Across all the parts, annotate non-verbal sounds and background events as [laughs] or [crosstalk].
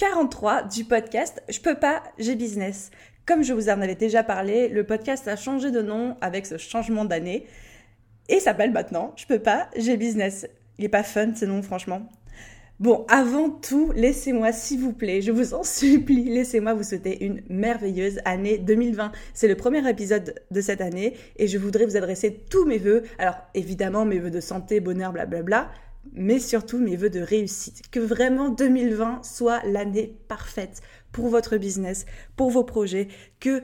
43 du podcast Je peux pas, j'ai business. Comme je vous en avais déjà parlé, le podcast a changé de nom avec ce changement d'année et s'appelle maintenant Je peux pas, j'ai business. Il est pas fun ce nom franchement. Bon, avant tout, laissez-moi s'il vous plaît, je vous en [laughs] supplie, laissez-moi vous souhaiter une merveilleuse année 2020. C'est le premier épisode de cette année et je voudrais vous adresser tous mes voeux. Alors évidemment mes voeux de santé, bonheur, blablabla mais surtout mes voeux de réussite. Que vraiment 2020 soit l'année parfaite pour votre business, pour vos projets, que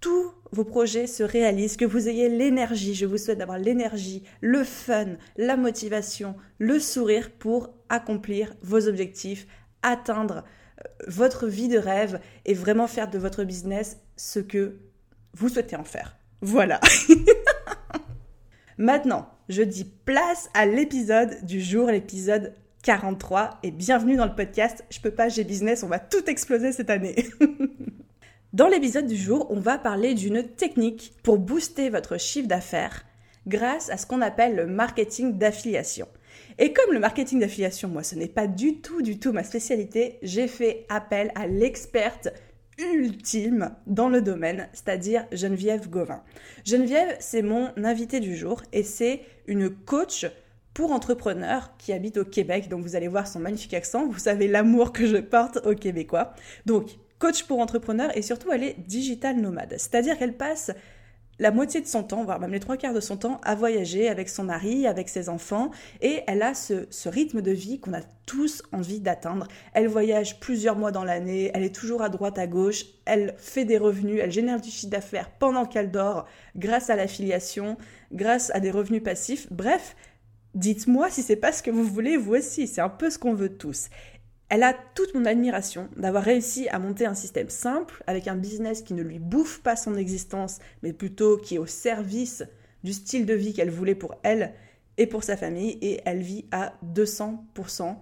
tous vos projets se réalisent, que vous ayez l'énergie, je vous souhaite d'avoir l'énergie, le fun, la motivation, le sourire pour accomplir vos objectifs, atteindre euh, votre vie de rêve et vraiment faire de votre business ce que vous souhaitez en faire. Voilà. [laughs] Maintenant, je dis place à l'épisode du jour, l'épisode 43, et bienvenue dans le podcast Je peux pas, j'ai business, on va tout exploser cette année. [laughs] dans l'épisode du jour, on va parler d'une technique pour booster votre chiffre d'affaires grâce à ce qu'on appelle le marketing d'affiliation. Et comme le marketing d'affiliation, moi, ce n'est pas du tout, du tout ma spécialité, j'ai fait appel à l'experte ultime dans le domaine, c'est-à-dire Geneviève Gauvin. Geneviève, c'est mon invité du jour et c'est une coach pour entrepreneurs qui habite au Québec. Donc vous allez voir son magnifique accent, vous savez l'amour que je porte aux Québécois. Donc coach pour entrepreneurs et surtout elle est digital nomade, c'est-à-dire qu'elle passe la moitié de son temps, voire même les trois quarts de son temps, à voyager avec son mari, avec ses enfants, et elle a ce, rythme de vie qu'on a tous envie d'atteindre. Elle voyage plusieurs mois dans l'année, elle est toujours à droite, à gauche, elle fait des revenus, elle génère du chiffre d'affaires pendant qu'elle dort, grâce à l'affiliation, grâce à des revenus passifs. Bref, dites-moi si c'est pas ce que vous voulez vous aussi, c'est un peu ce qu'on veut tous. Elle a toute mon admiration d'avoir réussi à monter un système simple avec un business qui ne lui bouffe pas son existence, mais plutôt qui est au service du style de vie qu'elle voulait pour elle et pour sa famille. Et elle vit à 200%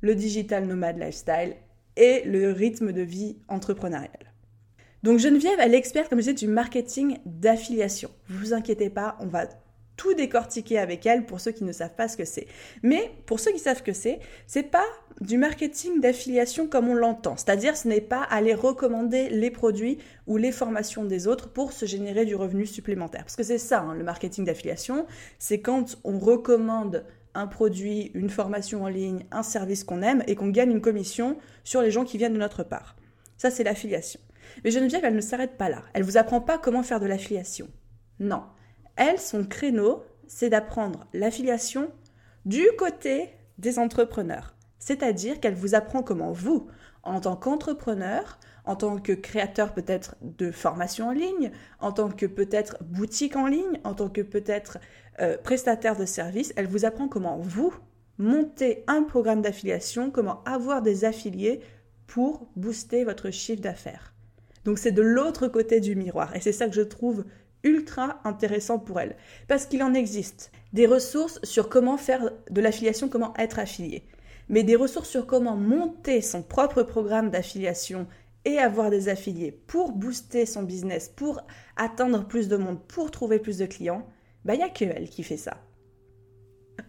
le digital nomade lifestyle et le rythme de vie entrepreneurial. Donc Geneviève, elle est experte, comme je disais, du marketing d'affiliation. Vous inquiétez pas, on va tout décortiquer avec elle pour ceux qui ne savent pas ce que c'est. Mais pour ceux qui savent que c'est, c'est pas du marketing d'affiliation comme on l'entend. C'est-à-dire ce n'est pas aller recommander les produits ou les formations des autres pour se générer du revenu supplémentaire. Parce que c'est ça, hein, le marketing d'affiliation, c'est quand on recommande un produit, une formation en ligne, un service qu'on aime et qu'on gagne une commission sur les gens qui viennent de notre part. Ça, c'est l'affiliation. Mais Geneviève, elle ne s'arrête pas là. Elle vous apprend pas comment faire de l'affiliation. Non. Elle, son créneau, c'est d'apprendre l'affiliation du côté des entrepreneurs. C'est-à-dire qu'elle vous apprend comment vous, en tant qu'entrepreneur, en tant que créateur peut-être de formation en ligne, en tant que peut-être boutique en ligne, en tant que peut-être euh, prestataire de services, elle vous apprend comment vous monter un programme d'affiliation, comment avoir des affiliés pour booster votre chiffre d'affaires. Donc c'est de l'autre côté du miroir et c'est ça que je trouve ultra intéressant pour elle. Parce qu'il en existe des ressources sur comment faire de l'affiliation, comment être affilié. Mais des ressources sur comment monter son propre programme d'affiliation et avoir des affiliés pour booster son business, pour atteindre plus de monde, pour trouver plus de clients, bah il n'y a que elle qui fait ça.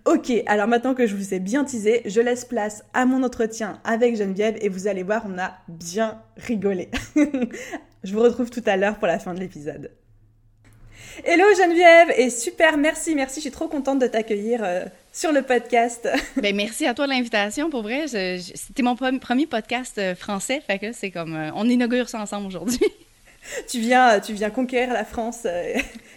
Ok, alors maintenant que je vous ai bien teasé, je laisse place à mon entretien avec Geneviève et vous allez voir, on a bien rigolé. [laughs] je vous retrouve tout à l'heure pour la fin de l'épisode. Hello Geneviève et super, merci, merci, je suis trop contente de t'accueillir euh, sur le podcast. [laughs] ben merci à toi de l'invitation, pour vrai. C'était mon premier podcast euh, français, fait que c'est comme euh, on inaugure ça ensemble aujourd'hui. [laughs] tu viens, tu viens conquérir la France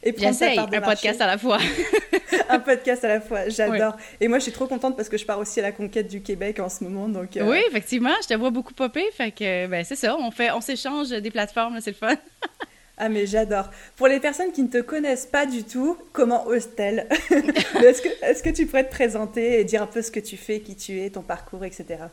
et prendre ta part un podcast à la fois. [laughs] un podcast à la fois, j'adore. Et moi, je suis trop contente parce que je pars aussi à la conquête du Québec en ce moment, donc. Oui, effectivement, je te vois beaucoup popper, fait que ben c'est ça, on fait, on s'échange des plateformes, c'est le fun. Ah mais j'adore. Pour les personnes qui ne te connaissent pas du tout, comment ose-t-elle [laughs] Est-ce que, est que tu pourrais te présenter et dire un peu ce que tu fais, qui tu es, ton parcours, etc.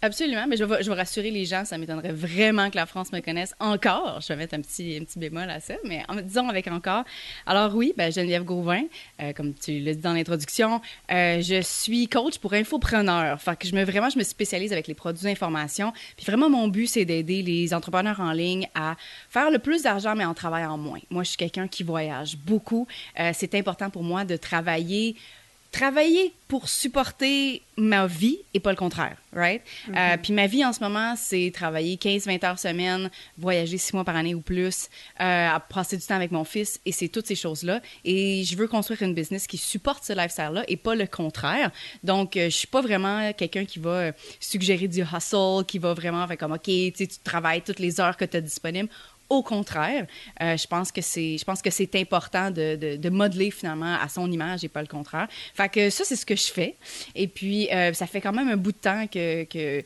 Absolument, mais je vais, je vais rassurer les gens, ça m'étonnerait vraiment que la France me connaisse encore. Je vais mettre un petit, un petit bémol à ça, mais en, disons avec encore. Alors oui, ben, Geneviève Gauvin, euh, comme tu l'as dit dans l'introduction, euh, je suis coach pour infopreneurs. Fait que je me, vraiment, je me spécialise avec les produits d'information. Puis vraiment, mon but, c'est d'aider les entrepreneurs en ligne à faire le plus d'argent, mais en travaillant moins. Moi, je suis quelqu'un qui voyage beaucoup. Euh, c'est important pour moi de travailler travailler pour supporter ma vie et pas le contraire, right? Euh, mm-hmm. puis ma vie en ce moment, c'est travailler 15-20 heures semaine, voyager 6 mois par année ou plus, euh, passer du temps avec mon fils, et c'est toutes ces choses-là. Et je veux construire une business qui supporte ce lifestyle-là et pas le contraire. Donc, euh, je suis pas vraiment quelqu'un qui va euh, suggérer du hustle, qui va vraiment faire comme, OK, tu travailles toutes les heures que tu as disponibles. Au contraire, euh, je pense que c'est, je pense que c'est important de, de, modeler finalement à son image et pas le contraire. Fait que ça, c'est ce que je fais. Et puis, euh, ça fait quand même un bout de temps que, que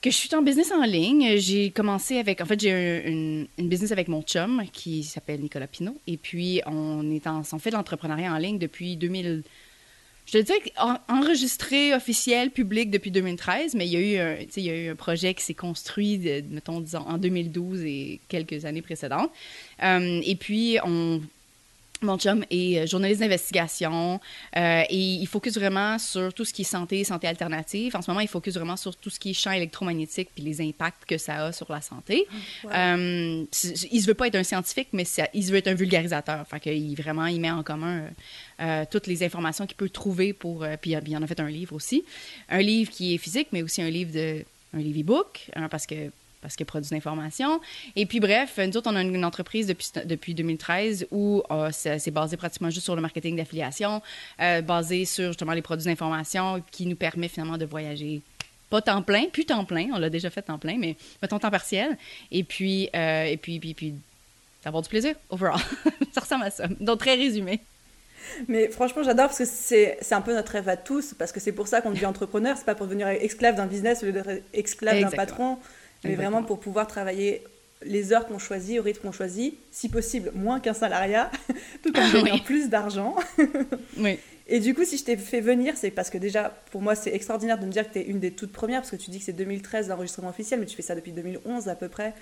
que je suis en business en ligne. J'ai commencé avec, en fait, j'ai une, une, business avec mon chum qui s'appelle Nicolas Pinault. Et puis, on est en, on fait de l'entrepreneuriat en ligne depuis 2000, je te dirais enregistré officiel, public depuis 2013, mais il y a eu un, il y a eu un projet qui s'est construit, mettons, disons, en 2012 et quelques années précédentes. Euh, et puis, on mon chum est euh, journaliste d'investigation euh, et il focus vraiment sur tout ce qui est santé, santé alternative. En ce moment, il focus vraiment sur tout ce qui est champ électromagnétique puis les impacts que ça a sur la santé. Ah, euh, il ne veut pas être un scientifique, mais il veut être un vulgarisateur. Fait qu'il vraiment, il met en commun toutes les informations qu'il peut trouver pour. puis il en a fait un livre aussi, un livre qui est physique, mais aussi un livre de un livre e-book, hein, parce que parce qu'il produit l'information. Et puis bref, nous autres, on a une, entreprise depuis, depuis 2013 où euh, c'est basé pratiquement juste sur le marketing d'affiliation, euh, basé sur justement les produits d'information qui nous permet finalement de voyager pas temps plein, plus temps plein, on l'a déjà fait temps plein, mais mettons temps partiel. Et puis, euh, et puis, puis, puis d'avoir du plaisir, overall. [laughs] ça ressemble à ça. Donc, très résumé. Mais franchement, j'adore parce que c'est un peu notre rêve à tous, parce que c'est pour ça qu'on devient entrepreneur, c'est pas pour devenir esclave d'un business au lieu d'être esclave d'un patron mais vraiment pour pouvoir travailler les heures qu'on choisit, au rythme qu'on choisit, si possible moins qu'un salariat, [laughs] tout en gagnant plus d'argent. [laughs] oui. Et du coup, si je t'ai fait venir, c'est parce que déjà, pour moi, c'est extraordinaire de me dire que tu es une des toutes premières, parce que tu dis que c'est 2013 l'enregistrement officiel, mais tu fais ça depuis 2011 à peu près.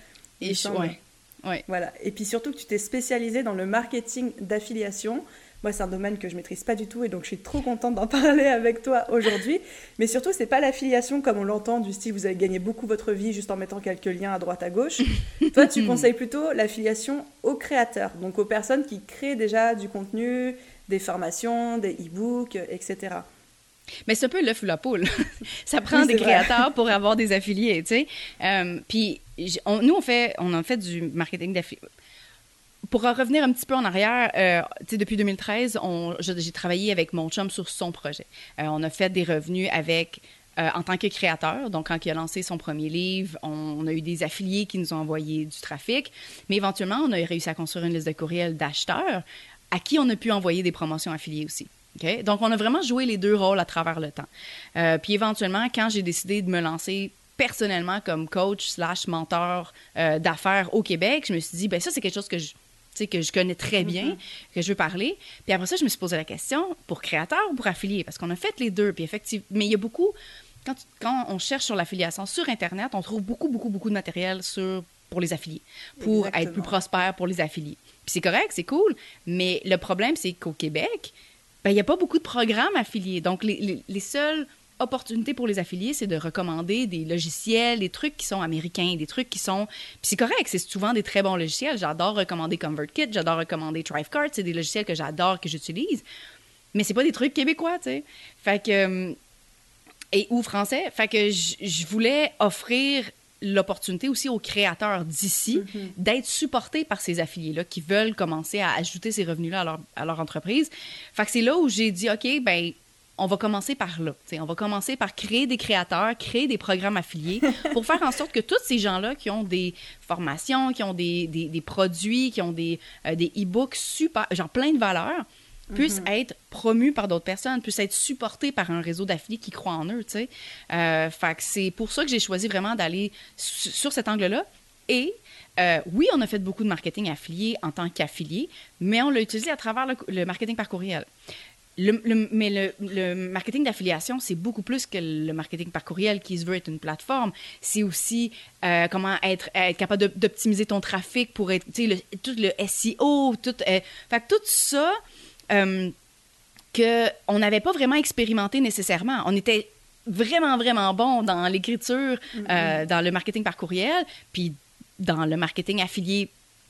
Et je, ouais. ouais. Voilà. Et puis surtout que tu t'es spécialisée dans le marketing d'affiliation. Moi, c'est un domaine que je maîtrise pas du tout et donc je suis trop contente d'en [laughs] parler avec toi aujourd'hui. Mais surtout, c'est pas l'affiliation comme on l'entend du style vous allez gagner beaucoup votre vie juste en mettant quelques liens à droite à gauche. [laughs] toi, tu conseilles plutôt l'affiliation aux créateurs, donc aux personnes qui créent déjà du contenu, des formations, des e-books, etc. Mais c'est un peu l'œuf ou la poule. [laughs] ça prend des créateurs pour avoir des affiliés, tu sais. Euh, puis nous, on fait, on a fait du marketing d'affiliés pour revenir un petit peu en arrière, euh, depuis 2013, j'ai travaillé avec mon chum sur son projet. Euh, on a fait des revenus avec euh, en tant que créateur. Donc, quand il a lancé son premier livre, on, a eu des affiliés qui nous ont envoyé du trafic. Mais éventuellement, on a réussi à construire une liste de courriels d'acheteurs à qui on a pu envoyer des promotions affiliées aussi. Donc, on a vraiment joué les deux rôles à travers le temps. Puis éventuellement, quand j'ai décidé de me lancer personnellement comme coach slash mentor d'affaires au Québec, je me suis dit, ben ça, c'est quelque chose que je que je connais très bien, mm-hmm. que je veux parler. Puis après ça, je me suis posé la question pour créateur ou pour affilié, parce qu'on a fait les deux. Puis effectivement, mais il y a beaucoup, quand, quand on cherche sur l'affiliation sur Internet, on trouve beaucoup, beaucoup, beaucoup de matériel sur, pour les affiliés, pour être plus prospère pour les affiliés. Puis c'est correct, c'est cool, mais le problème, c'est qu'au Québec, ben, il n'y a pas beaucoup de programmes affiliés. Donc, les, les, les seuls opportunité pour les affiliés, c'est de recommander des logiciels, des trucs qui sont américains, des trucs qui sont. Puis c'est correct, c'est souvent des très bons logiciels. J'adore recommander ConvertKit, j'adore recommander Thrivecart, c'est des logiciels que j'adore, que j'utilise. Mais c'est pas des trucs québécois, tu sais. Fait que. Euh, et ou français. Fait que je voulais offrir l'opportunité aussi aux créateurs d'ici mm-hmm. d'être supportés par ces affiliés-là qui veulent commencer à ajouter ces revenus-là à leur, à leur entreprise. Fait que c'est là où j'ai dit, OK, ben on va commencer par là. on va commencer par créer des créateurs, créer des programmes affiliés [laughs] pour faire en sorte que tous ces gens-là qui ont des formations, qui ont des, des, produits, qui ont des, euh, des e-books super, genre plein de valeurs, puissent mhm. être promus par d'autres personnes, puissent être supportés par un réseau d'affiliés qui croient en eux. Euh, fait que c'est pour ça que j'ai choisi vraiment d'aller sur cet angle-là. Et euh, oui, on a fait beaucoup de marketing affilié en tant qu'affilié, mais on l'a utilisé à travers le, le marketing par courriel le, mais le, le marketing d'affiliation, c'est beaucoup plus que le marketing par courriel qui se veut être une plateforme. C'est aussi euh, comment être, être capable d'optimiser ton trafic pour être, tu sais, tout le SEO, tout, euh, fait tout ça euh, qu'on n'avait pas vraiment expérimenté nécessairement. On était vraiment, vraiment bon dans l'écriture, mm-hmm. dans le marketing par courriel, puis dans le marketing affilié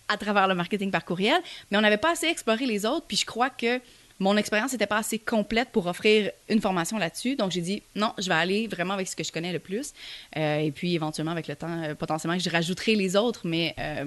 à travers le marketing par courriel, mais on n'avait pas assez exploré les autres, puis je crois que mon expérience n'était pas assez complète pour offrir une formation là-dessus. Donc, j'ai dit, non, je vais aller vraiment avec ce que je connais le plus. Euh, et puis, éventuellement, avec le temps, euh, potentiellement, je rajouterai les autres, mais euh,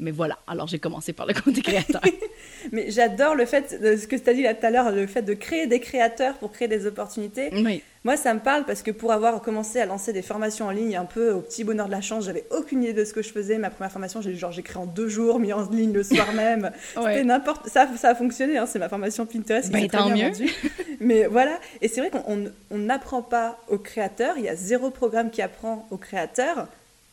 mais voilà, alors j'ai commencé par le compte créateur. [laughs] mais j'adore le fait, de ce que tu as dit là tout à l'heure, le fait de créer des créateurs pour créer des opportunités. Oui. Moi, ça me parle parce que pour avoir commencé à lancer des formations en ligne un peu au petit bonheur de la chance, j'avais aucune idée de ce que je faisais. Ma première formation, j'ai genre j'ai créé en deux jours, mis en ligne le soir même. [laughs] C'était n'importe, ça, ça a fonctionné. Hein. c'est ma formation Pinterest. Tant mieux. [laughs] Mais voilà, et c'est vrai qu'on n'apprend pas aux créateurs. Il y a zéro programme qui apprend aux créateurs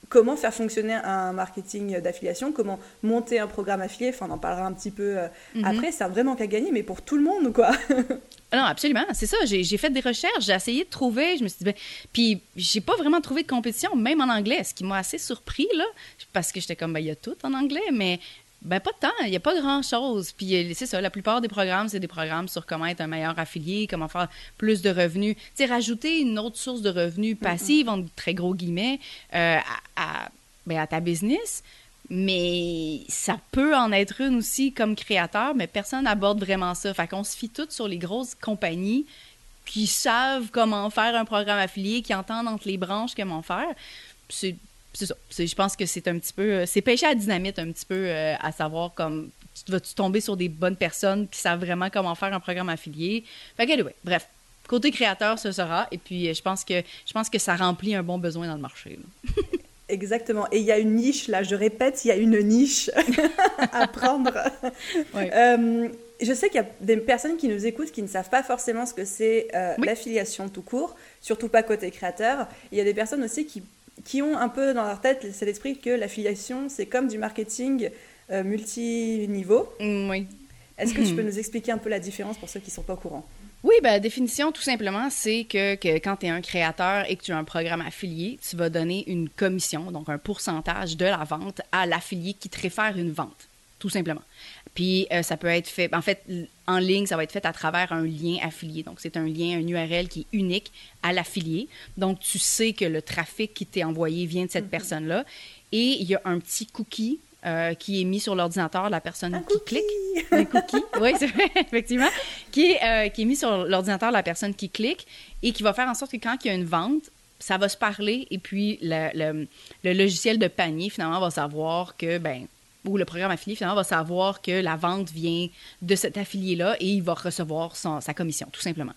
comment faire fonctionner un marketing d'affiliation, comment monter un programme affilié, enfin on en parlera un petit peu euh, mhm. après, c'est un vrai manque à gagner, mais pour tout le monde, quoi. [laughs] non, absolument, c'est ça, j'ai fait des recherches, j'ai essayé de trouver, je me suis dit, ben, puis j'ai pas vraiment trouvé de compétition, même en anglais, ce qui m'a assez surpris, là, parce que j'étais comme, ben, il y a tout en anglais, mais ben, pas de temps. Il n'y a pas grand-chose. Puis, euh, c'est ça, la plupart des programmes, c'est des programmes sur comment être un meilleur affilié, comment faire plus de revenus. Tu sais, rajouter une autre source de revenus passive, en très gros guillemets, euh, à, ben, à ta business. Mais ça peut en être une aussi comme créateur, mais personne n'aborde vraiment ça. Fait qu'on se fie toutes sur les grosses compagnies qui savent comment faire un programme affilié, qui entendent entre les branches comment faire. C'est c'est ça. Je pense que c'est un petit peu. Euh, c'est pêcher à dynamite un petit peu euh, à savoir comme. Tu vas-tu tomber sur des bonnes personnes qui savent vraiment comment faire un programme affilié. Fait que, anyway, bref. Côté créateur, ce sera. Et puis, euh, je pense que, je pense que ça remplit un bon besoin dans le marché. [laughs] Exactement. Et il y a une niche, là, je répète, il y a une niche [laughs] à prendre. je sais qu'il y a des personnes qui nous écoutent qui ne savent pas forcément ce que c'est l'affiliation tout court, surtout pas côté créateur. Il y a des personnes aussi qui qui ont un peu dans leur tête cet esprit que l'affiliation, c'est comme du marketing euh, multiniveau. Mm, oui. Est-ce que tu peux [laughs] nous expliquer un peu la différence pour ceux qui ne sont pas au courant? Oui, ben, la définition, tout simplement, c'est que, que, quand tu es un créateur et que tu as un programme affilié, tu vas donner une commission, donc un pourcentage de la vente à l'affilié qui te réfère une vente, tout simplement. Puis euh, ça peut être fait, en fait, en ligne, ça va être fait à travers un lien affilié. Donc c'est un lien, un URL qui est unique à l'affilié. Donc tu sais que le trafic qui t'est envoyé vient de cette mhm. personne-là. Et il y a un petit cookie euh, qui est mis sur l'ordinateur de la personne qui clique. Un cookie, [laughs] oui, c'est vrai, effectivement. Qui est, euh, qui est mis sur l'ordinateur de la personne qui clique et qui va faire en sorte que quand il y a une vente, ça va se parler et puis le, le, le logiciel de panier, finalement, va savoir que, ben ou le programme affilié, finalement, va savoir que la vente vient de cet affilié-là et il va recevoir sa commission, tout simplement.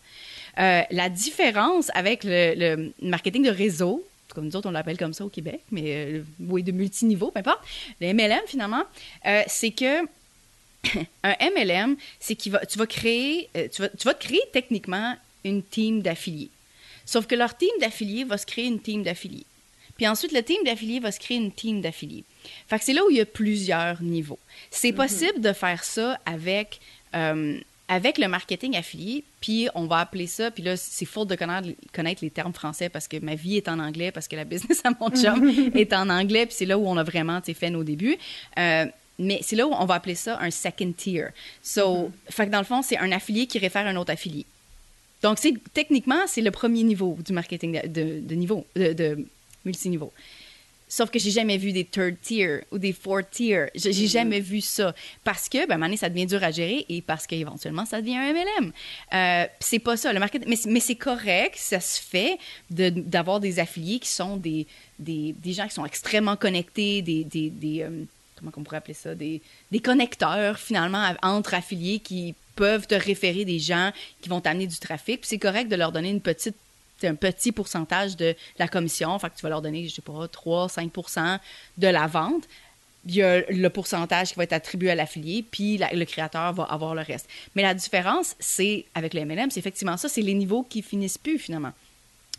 Euh, la différence avec le, marketing de réseau, comme nous autres, on l'appelle comme ça au Québec, mais euh, oui, de multiniveau, peu importe, le MLM, finalement, euh, c'est que [coughs] un MLM, c'est que tu vas créer, tu vas, tu vas créer techniquement une team d'affiliés. Sauf que leur team d'affiliés va se créer une team d'affiliés. Puis ensuite, le team d'affiliés va se créer une team d'affiliés. Fait que c'est là où il y a plusieurs niveaux. C'est mhm. possible de faire ça avec, euh, avec le marketing affilié, puis on va appeler ça, puis là, c'est faute de connaître, connaître, les termes français parce que ma vie est en anglais, parce que la business [laughs] à mon chum [laughs] est en anglais, puis c'est là où on a vraiment fait nos débuts. Euh, mais c'est là où on va appeler ça un second tier. So, mhm. fait que dans le fond, c'est un affilié qui réfère à un autre affilié. Donc, techniquement, c'est le premier niveau du marketing de, de niveau, de, de multiniveau. Sauf que j'ai jamais vu des third tier ou des fourth tier. J'ai mm-hmm. jamais vu ça. Parce que, ben, à ça devient dur à gérer et parce qu'éventuellement, ça devient un MLM. Euh, c'est pas ça. Le marketing, mais, mais c'est correct, ça se fait d'avoir des affiliés qui sont des, des, des, gens qui sont extrêmement connectés, des. des, des euh, comment on pourrait appeler ça? Des, des connecteurs, finalement, entre affiliés qui peuvent te référer des gens qui vont t'amener du trafic. Puis c'est correct de leur donner une petite un petit pourcentage de la commission. Fait que tu vas leur donner, je sais pas, 3-5% de la vente. Il y a le pourcentage qui va être attribué à l'affilié, puis le créateur va avoir le reste. Mais la différence, c'est avec le MLM, c'est effectivement ça, c'est les niveaux qui finissent plus finalement.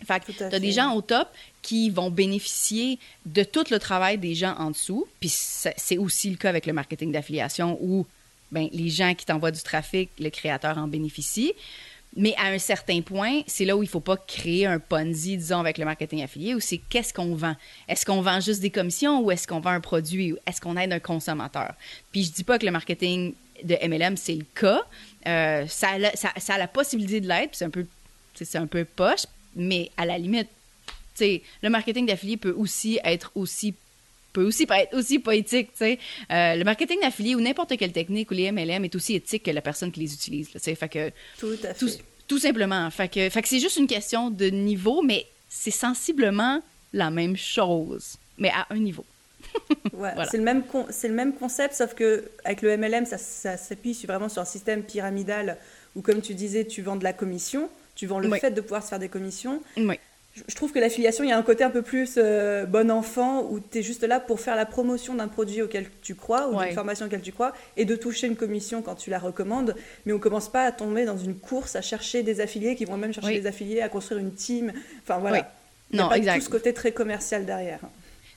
Fait que tu as des gens au top qui vont bénéficier de tout le travail des gens en dessous. Puis c'est aussi le cas avec le marketing d'affiliation où ben, les gens qui t'envoient du trafic, le créateur en bénéficie. Mais à un certain point, c'est là où il ne faut pas créer un Ponzi, disons, avec le marketing affilié, où c'est qu'est-ce qu'on vend? Est-ce qu'on vend juste des commissions ou est-ce qu'on vend un produit? Est-ce qu'on aide un consommateur? Puis je dis pas que le marketing de MLM, c'est le cas. Euh, ça, a, ça, ça, a la possibilité de l'être, c'est un c'est un peu poche, mais à la limite, le marketing d'affilié peut aussi être aussi peut aussi être aussi poétique, tu sais. Euh, le marketing d'affilié ou n'importe quelle technique ou les MLM est aussi éthique que la personne qui les utilise, tu sais. Fait que tout à fait. Tout, simplement. Fait que, fait que c'est juste une question de niveau, mais c'est sensiblement la même chose, mais à un niveau. [laughs] ouais, c'est le même c'est le même concept, sauf que avec le MLM, ça, ça s'appuie vraiment sur un système pyramidal où, comme tu disais, tu vends de la commission, tu vends le fait de pouvoir se faire des commissions. Oui je trouve que l'affiliation, il y a un côté un peu plus euh, bon enfant où tu es juste là pour faire la promotion d'un produit auquel tu crois ou d'une formation auquel tu crois et de toucher une commission quand tu la recommandes. Mais on commence pas à tomber dans une course à chercher des affiliés qui vont même chercher des affiliés, à construire une team. Enfin voilà. Il y a pas tout ce côté très commercial derrière.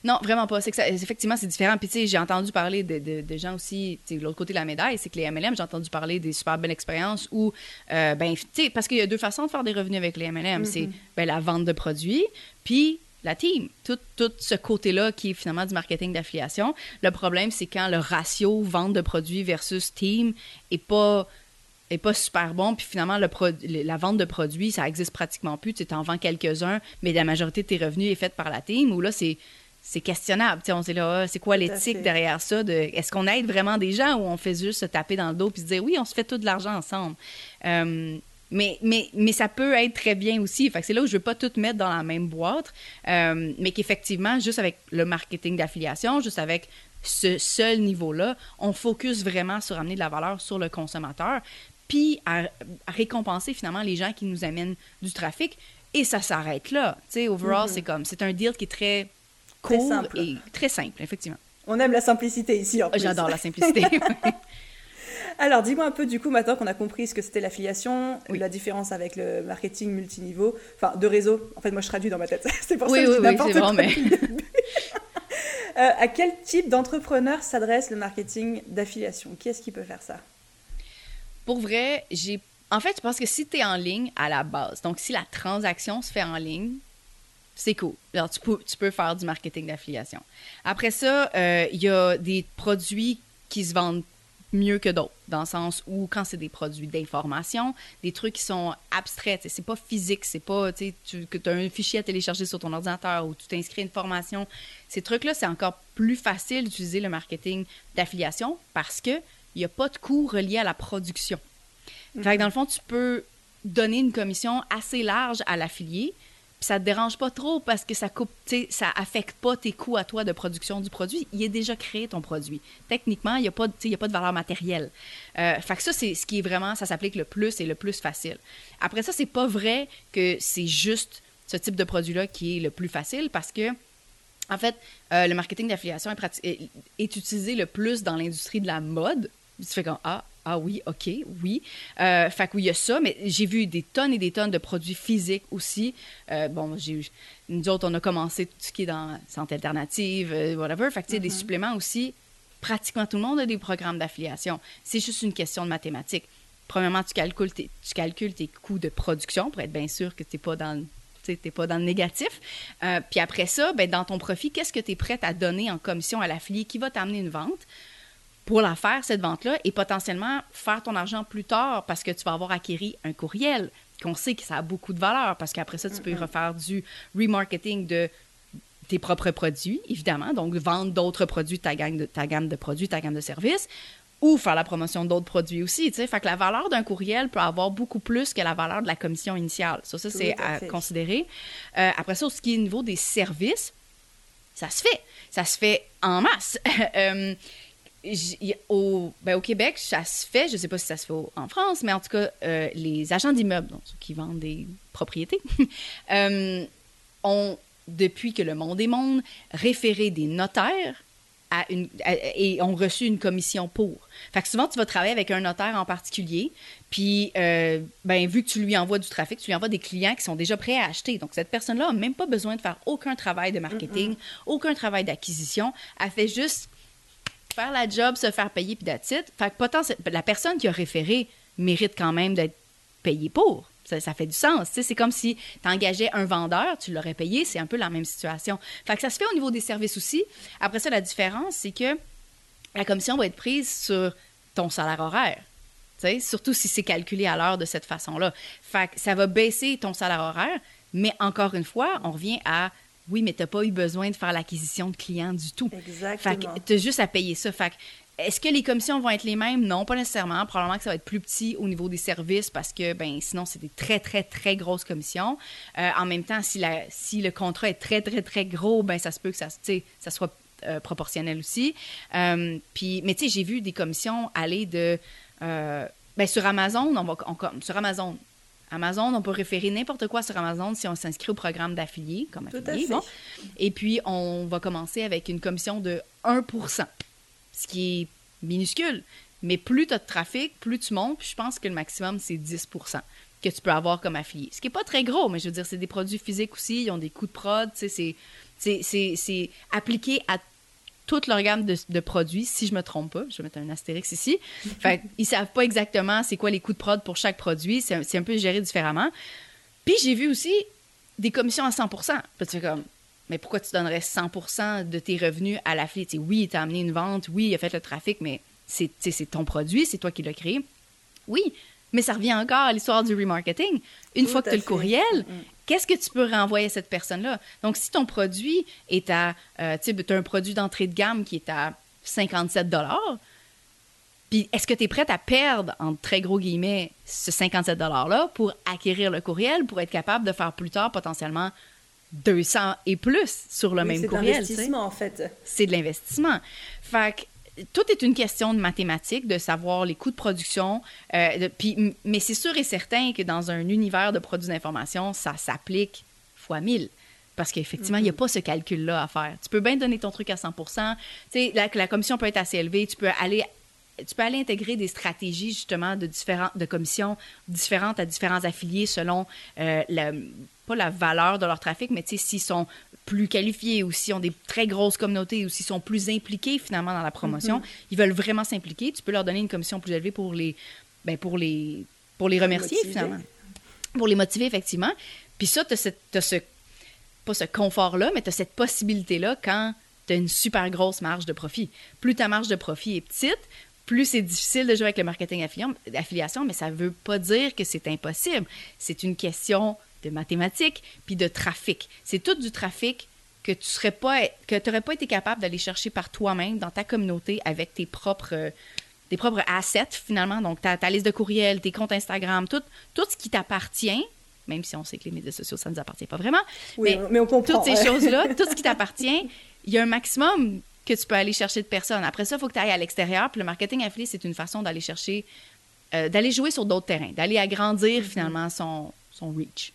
Non, vraiment pas. C'est que ça, effectivement, c'est différent. Puis, tu sais, j'ai entendu parler de, de, gens aussi, tu sais, l'autre côté de la médaille, c'est que les MLM, j'ai entendu parler des super belles expériences où, euh, ben, tu sais, parce qu'il y a deux façons de faire des revenus avec les MLM. C'est, mm-hmm. ben, la vente de produits, puis la team, tout, tout ce côté-là qui est finalement du marketing d'affiliation. Le problème, c'est quand le ratio vente de produits versus team est pas est pas super bon, puis finalement, le la vente de produits, ça existe pratiquement plus. Tu en vends quelques-uns, mais la majorité de tes revenus est faite par la team, où là, c'est c'est questionnable. on sait là, ah, c'est quoi l'éthique derrière ça? De, est-ce qu'on aide vraiment des gens ou on fait juste se taper dans le dos puis se dire oui, on se fait tout de l'argent ensemble? Euh, mais, mais, mais ça peut être très bien aussi. Fait c'est là où je veux pas tout mettre dans la même boîte, euh, mais qu'effectivement, juste avec le marketing d'affiliation, juste avec ce seul niveau-là, on focus vraiment sur amener de la valeur sur le consommateur, puis à, récompenser finalement les gens qui nous amènent du trafic. Et ça s'arrête là. Tu sais, overall, mm-hmm. c'est comme, c'est un deal qui est très très simple. et très simple, effectivement. On aime la simplicité ici, en plus. J'adore la simplicité. [laughs] Alors, dis-moi un peu, du coup, maintenant qu'on a compris ce que c'était l'affiliation, la différence avec le marketing multiniveau, enfin, de réseau. En fait, moi, je traduis dans ma tête. [laughs] c'est pour ça que je dis n'importe quoi. mais... [laughs] euh, à quel type d'entrepreneur s'adresse le marketing d'affiliation? Qui est-ce qui peut faire ça? Pour vrai, j'ai... En fait, je pense que si tu es en ligne à la base, donc si la transaction se fait en ligne, c'est cool. Alors, tu peux, tu peux faire du marketing d'affiliation. Après ça, euh, il y a des produits qui se vendent mieux que d'autres, dans le sens où quand c'est des produits d'information, des trucs qui sont abstraits, c'est pas physique, c'est pas, tu que tu as un fichier à télécharger sur ton ordinateur ou tu t'inscris une formation, ces trucs-là, c'est encore plus facile d'utiliser le marketing d'affiliation parce que il n'y a pas de coût relié à la production. Fait dans le fond, tu peux donner une commission assez large à l'affilié, ça te dérange pas trop parce que ça coupe, ça affecte pas tes coûts à toi de production du produit. Il est déjà créé ton produit. Techniquement, il n'y a, pas, a pas de valeur matérielle. Euh, fait que ça, c'est ce qui est vraiment, ça s'applique le plus et le plus facile. Après ça, c'est pas vrai que c'est juste ce type de produit-là qui est le plus facile parce que, en fait, euh, le marketing d'affiliation est, est, est, utilisé le plus dans l'industrie de la mode. Tu fais comme, ah, ah oui, OK, oui. Euh, fait que oui, il y a ça, mais j'ai vu des tonnes et des tonnes de produits physiques aussi. Euh, bon, j'ai nous autres, on a commencé tout ce qui est dans santé alternative, euh, whatever. Fait que, tu sais, des mm-hmm. suppléments aussi. Pratiquement tout le monde a des programmes d'affiliation. C'est juste une question de mathématiques. Premièrement, tu calcules tes, tu calcules tes coûts de production pour être bien sûr que tu n'es pas dans le pas dans le négatif. Euh, puis après ça, ben, dans ton profit, qu'est-ce que tu es prête à donner en commission à l'affilié qui va t'amener une vente? Pour la faire, cette vente-là, et potentiellement faire ton argent plus tard parce que tu vas avoir acquéri un courriel qu'on sait que ça a beaucoup de valeur parce qu'après ça, tu peux refaire du remarketing de tes propres produits, évidemment, donc vendre d'autres produits, ta gamme, de, ta gamme de produits, ta gamme de services, ou faire la promotion d'autres produits aussi, tu sais. Fait que la valeur d'un courriel peut avoir beaucoup plus que la valeur de la commission initiale. Ça, ça c'est à, considérer. Euh, après ça, ce qui est au niveau des services, ça se fait. Ça se fait en masse. [laughs] euh, au, ben, au Québec, ça se fait, je ne sais pas si ça se fait en France, mais en tout cas, euh, les agents d'immeubles, donc ceux qui vendent des propriétés, [laughs] euh, ont, depuis que le monde est monde, référé des notaires à une, et ont reçu une commission pour. Fait que souvent, tu vas travailler avec un notaire en particulier, puis, euh, ben, vu que tu lui envoies du trafic, tu lui envoies des clients qui sont déjà prêts à acheter. Donc, cette personne-là n'a même pas besoin de faire aucun travail de marketing, aucun travail d'acquisition. Elle fait juste faire la job, se faire payer, puis it. Fait que potentiel- la personne qui a référé mérite quand même d'être payée pour. Ça, ça fait du sens. C'est comme si tu engageais un vendeur, tu l'aurais payé, c'est un peu la même situation. Fait que ça se fait au niveau des services aussi. Après ça, la différence, c'est que la commission va être prise sur ton salaire horaire. Surtout si c'est calculé à l'heure de cette façon-là. Fait que ça va baisser ton salaire horaire, mais encore une fois, on revient à oui, mais tu n'as pas eu besoin de faire l'acquisition de clients du tout. Exactement. tu as juste à payer ça. Fait est-ce que les commissions vont être les mêmes? Non, pas nécessairement. Probablement que ça va être plus petit au niveau des services parce que ben sinon, c'est des très, très, très grosses commissions. Euh, en même temps, si, la, si le contrat est très, très, très gros, ben ça se peut que ça, ça soit euh, proportionnel aussi. Euh, puis, mais tu sais, j'ai vu des commissions aller de... ben sur Amazon, on va, on- sur Amazon, Amazon, on peut référer n'importe quoi sur Amazon si on s'inscrit au programme d'affilié, comme affilié. bon. Et puis, on va commencer avec une commission de 1% ce qui est minuscule. Mais plus tu as de trafic, plus tu montes. Puis je pense que le maximum, c'est 10% que tu peux avoir comme affilié. Ce qui n'est pas très gros, mais je veux dire, c'est des produits physiques aussi. Ils ont des coûts de prod. c'est appliqué à toute leur gamme de, de produits, si je me trompe pas. Je vais mettre un astérix ici. [laughs] Fait ils savent pas exactement c'est quoi les coûts de prod pour chaque produit. C'est un, peu géré différemment. Puis j'ai vu aussi des commissions à 100 Puis tu fais comme, mais pourquoi tu donnerais 100% de tes revenus à l'affilié? Oui, il t'a amené une vente, oui, il a fait le trafic, mais c'est, ton produit, c'est toi qui l'as créé. Oui, mais ça revient encore à l'histoire du remarketing. Une Tout fois que tu as le courriel, Mm. Qu'est-ce que tu peux renvoyer à cette personne-là? Donc, si ton produit est à, euh, tu sais, as un produit d'entrée de gamme qui est à 57 puis est-ce que tu es prête à perdre, en très gros guillemets, ce 57 $-là pour acquérir le courriel, pour être capable de faire plus tard potentiellement 200 et plus sur le Oui, même c'est de courriel? tu sais? l'investissement, en fait. c'est de l'investissement. Fait que tout est une question de mathématiques, de savoir les coûts de production. euh, de- puis- mais c'est sûr et certain que dans un univers de produits d'information, ça s'applique fois 1000. Parce qu'effectivement, il n'y a pas ce calcul-là à faire. Tu peux bien donner ton truc à 100 Tu sais, la, la commission peut être assez élevée. Tu peux aller tu peux aller intégrer des stratégies justement de différentes de commissions différentes à différents affiliés selon euh, la, pas la valeur de leur trafic, mais tu sais s'ils sont plus qualifiés ou s'ils ont des très grosses communautés ou s'ils sont plus impliqués finalement dans la promotion, ils veulent vraiment s'impliquer, tu peux leur donner une commission plus élevée pour les ben, pour les pour les remercier motiver. finalement. Pour les motiver effectivement. Puis ça tu as, ce pas ce confort-là, mais tu as cette possibilité-là quand tu as une super grosse marge de profit. Plus ta marge de profit est petite, plus c'est difficile de jouer avec le marketing affiliation mais ça ne veut pas dire que c'est impossible. C'est une question de mathématiques puis de trafic. C'est tout du trafic que tu serais pas que n'aurais pas été capable d'aller chercher par toi-même dans ta communauté avec tes propres tes propres assets finalement donc ta, ta liste de courriels, tes comptes Instagram, tout tout ce qui t'appartient même si on sait que les médias sociaux ça ne nous appartient pas vraiment. Oui, mais, on comprend. Toutes ces ouais. [laughs] choses-là, tout ce qui t'appartient, il y a un maximum que tu peux aller chercher de personnes. Après ça, il faut que tu ailles à l'extérieur. Puis le marketing affilié, c'est une façon d'aller chercher, euh, d'aller jouer sur d'autres terrains, d'aller agrandir Mm-hmm. finalement son, son reach.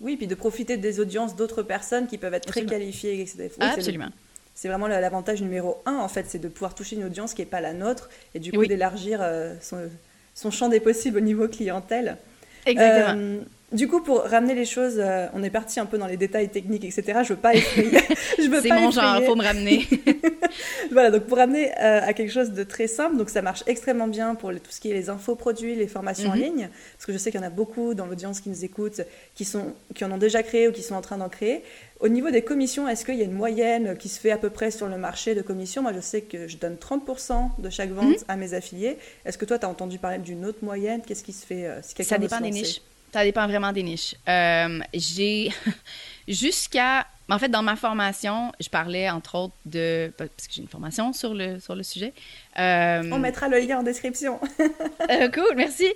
Oui, puis de profiter des audiences d'autres personnes qui peuvent être très qualifiées. etc. Oui, Absolument. C'est vraiment l'avantage numéro un, en fait, c'est de pouvoir toucher une audience qui n'est pas la nôtre et du coup Oui. d'élargir euh, son, son champ des possibles au niveau clientèle. Exactement. Euh, du coup, pour ramener les choses, euh, on est parti un peu dans les détails techniques, etc. Je veux pas effrayer. [laughs] je veux c'est mon genre, faut me ramener. [laughs] Voilà, donc pour ramener euh, à quelque chose de très simple, donc ça marche extrêmement bien pour tout ce qui est les infoproduits, les formations en Mhm. ligne, parce que je sais qu'il y en a beaucoup dans l'audience qui nous écoute, qui, sont, qui en ont déjà créé ou qui sont en train d'en créer. Au niveau des commissions, est-ce qu'il y a une moyenne qui se fait à peu près sur le marché de commissions? Moi, je sais que je donne 30% de chaque vente Mhm. à mes affiliés. Est-ce que toi, tu as entendu parler d'une autre moyenne? Qu'est-ce qui se fait euh, si Ça dépend des niches. Ça dépend vraiment des niches. Euh, j'ai [laughs] jusqu'à en fait dans ma formation, je parlais entre autres de parce que j'ai une formation sur le sur le sujet. Euh, On mettra le lien en description. [laughs] Euh, cool, merci.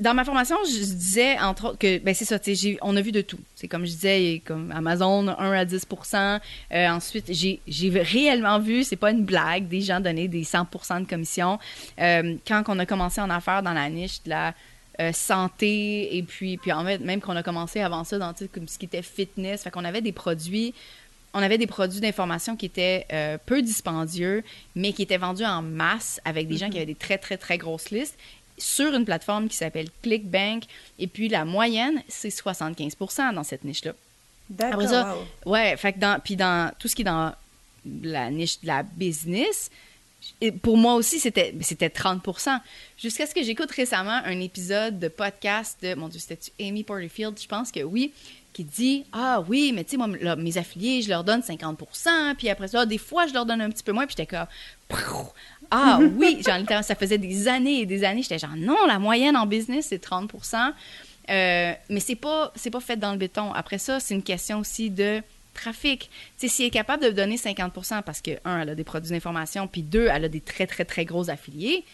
Dans ma formation, je disais, entre autres, que ben, c'est ça, tu sais, j'ai- on a vu de tout. C'est comme je disais, comme Amazon, 1 à 10% Euh, Ensuite, j'ai j'ai réellement vu, c'est pas une blague, des gens donner des 100% de commission. Euh, quand on a commencé en affaires dans la niche de la euh, santé, et puis, puis en fait, même qu'on a commencé avant ça dans comme ce qui était fitness, fait qu'on avait des produits on avait des produits d'information qui étaient euh, peu dispendieux, mais qui étaient vendus en masse avec des gens qui avaient des très, très, très grosses listes sur une plateforme qui s'appelle ClickBank. Et puis, la moyenne, c'est 75% dans cette niche-là. D'accord. Wow. Ouais, fait que dans, puis dans tout ce qui est dans la niche de la business, et pour moi aussi, c'était, c'était 30 Jusqu'à ce que j'écoute récemment un épisode de podcast de, mon Dieu, c'était Amy Porterfield, je pense que oui, qui dit Ah oui, mais tu sais, moi, mes affiliés, je leur donne 50 puis après ça, des fois, je leur donne un petit peu moins, puis j'étais comme Ah oui, [laughs] genre, ça faisait des années et des années, j'étais genre Non, la moyenne en business, c'est 30 euh, mais c'est pas, c'est pas fait dans le béton. Après ça, c'est une question aussi de trafic. si elle est capable de donner 50% parce que, un, elle a des produits d'information, puis deux, elle a des très, très, très gros affiliés,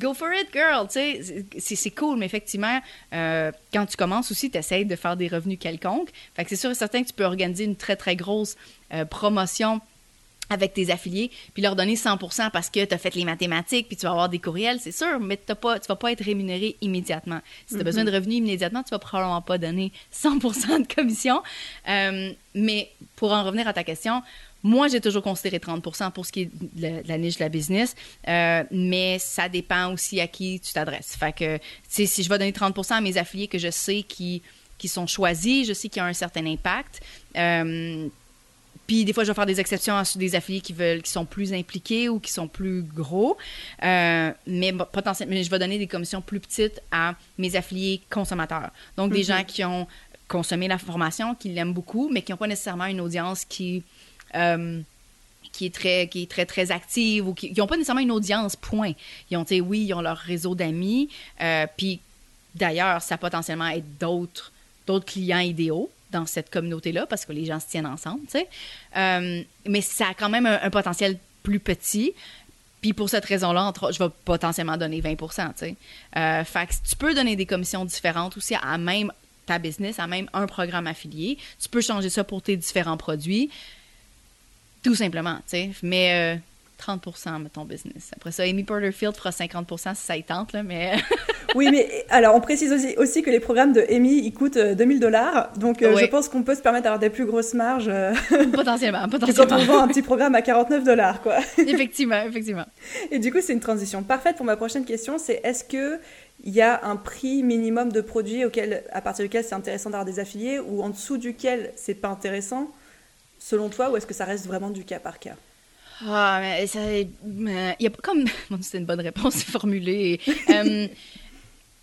go for it, girl. C'est cool, mais effectivement, euh, quand tu commences aussi, tu essaies de faire des revenus quelconques. Fait c'est sûr et certain que tu peux organiser une très, très grosse euh, promotion avec tes affiliés, puis leur donner 100% parce que tu as fait les mathématiques, puis tu vas avoir des courriels, c'est sûr, mais tu pas, tu vas pas être rémunéré immédiatement. Si tu as besoin de mm-hmm. revenus immédiatement, tu vas probablement pas donner 100% de commission. Euh, mais pour en revenir à ta question, moi, j'ai toujours considéré 30 pour ce qui est de la, niche de la business, euh, mais ça dépend aussi à qui tu t'adresses. Fait que, si je vais donner 30 à mes affiliés que je sais qui, qui sont choisis, je sais qu'ils ont un certain impact, euh, puis des fois, je vais faire des exceptions à des affiliés qui veulent, qui sont plus impliqués ou qui sont plus gros. Euh, mais potentiellement, je vais donner des commissions plus petites à mes affiliés consommateurs. Donc des mhm. gens qui ont consommé la formation, qui l'aiment beaucoup, mais qui n'ont pas nécessairement une audience qui euh, qui est très qui est très très active ou qui n'ont pas nécessairement une audience point ils ont oui ils ont leur réseau d'amis euh, puis d'ailleurs ça potentiellement être d'autres d'autres clients idéaux dans cette communauté-là parce que les gens se tiennent ensemble, tu sais. Euh, mais ça a quand même un, potentiel plus petit. Puis pour cette raison-là, je vais potentiellement donner 20 tu sais. Euh, fait que tu peux donner des commissions différentes aussi à même ta business, à même un programme affilié. Tu peux changer ça pour tes différents produits. Tout simplement, tu sais. Mais... Euh, 30% mettons, business. Après ça, Amy Porterfield fera 50% si ça y tente, là, mais... [laughs] oui, mais alors, on précise aussi, aussi, que les programmes de Amy, ils coûtent 2000 euh, dollars, donc euh, je pense qu'on peut se permettre d'avoir des plus grosses marges. Euh, [laughs] potentiellement, [laughs] potentiellement. quand on vend un petit programme à 49 dollars, quoi. effectivement, effectivement. Et du coup, c'est une transition parfaite pour ma prochaine question, c'est est-ce que il y a un prix minimum de produits auquel, à partir duquel c'est intéressant d'avoir des affiliés ou en dessous duquel c'est pas intéressant, selon toi, ou est-ce que ça reste vraiment du cas par cas? Ah, mais ça. Il y a pas comme. [laughs] c'est une bonne réponse [laughs] formulée. euh,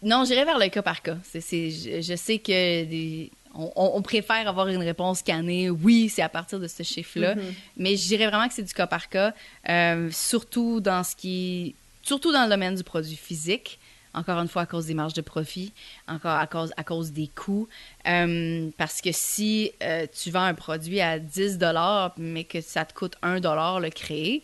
non, j'irai vers le cas par cas. C'est, je, sais que on, préfère avoir une réponse cannée. Oui, c'est à partir de ce chiffre-là. Mm-hmm. Mais je dirais vraiment que c'est du cas par cas. Euh, surtout dans ce qui. Surtout dans le domaine du produit physique encore une fois à cause des marges de profit, encore à cause, à cause des coûts. Euh, parce que si euh, tu vends un produit à 10 mais que ça te coûte 1 le créer,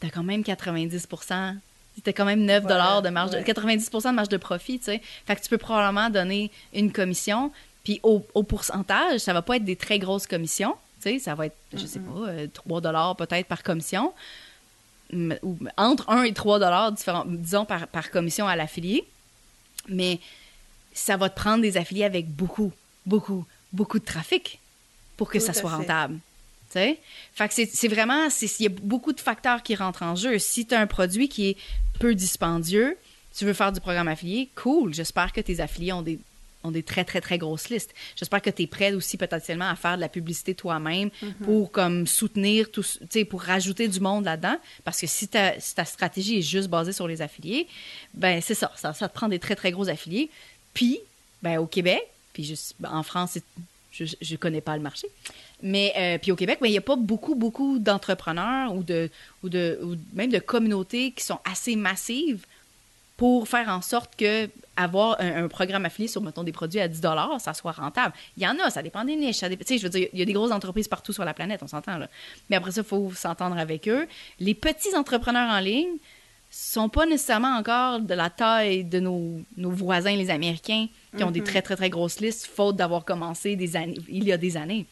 tu as quand même 90% c'était quand même 9 de marge, 90 de marge de profit, tu sais. Fait que tu peux probablement donner une commission, puis au, pourcentage, ça va pas être des très grosses commissions, tu sais, ça va être, je sais pas, 3 euh, peut-être par commission, entre 1 et 3 dollars, disons, par, par commission à l'affilié. Mais ça va te prendre des affiliés avec beaucoup, beaucoup, beaucoup de trafic pour que ça soit rentable. Fait que c'est vraiment, il y a beaucoup de facteurs qui rentrent en jeu. Si tu as un produit qui est peu dispendieux, tu veux faire du programme affilié, cool. J'espère que tes affiliés ont des ont des très, très, très grosses listes. J'espère que tu es prêt aussi potentiellement à faire de la publicité toi-même mm-hmm. pour comme soutenir, tout, pour rajouter du monde là-dedans. Parce que si ta, ta, stratégie est juste basée sur les affiliés, ben c'est ça, ça, te prend des très, très gros affiliés. Puis, ben au Québec, puis juste, ben, en France, je ne connais pas le marché. Mais euh, puis au Québec, ben, il n'y a pas beaucoup, beaucoup d'entrepreneurs ou de, ou de ou même de communautés qui sont assez massives pour faire en sorte que avoir un, programme affilié sur, mettons, des produits à 10 ça soit rentable. Il y en a, ça dépend des niches. Tu sais, je veux dire, il y a des grosses entreprises partout sur la planète, on s'entend, là. Mais après ça, il faut s'entendre avec eux. Les petits entrepreneurs en ligne sont pas nécessairement encore de la taille de nos, nos voisins, les Américains, qui ont des mm-hmm. très, très, très grosses listes, faute d'avoir commencé des années, il y a des années.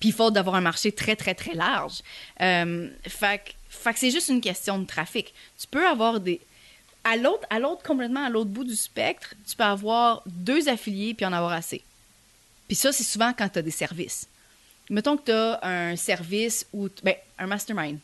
Puis faute d'avoir un marché très, très, très large. Euh, fait, fait que c'est juste une question de trafic. Tu peux avoir des à l'autre, à l'autre, complètement à l'autre bout du spectre, tu peux avoir deux affiliés puis en avoir assez. Puis ça, c'est souvent quand tu as des services. Mettons que tu as un service ou ben, un mastermind.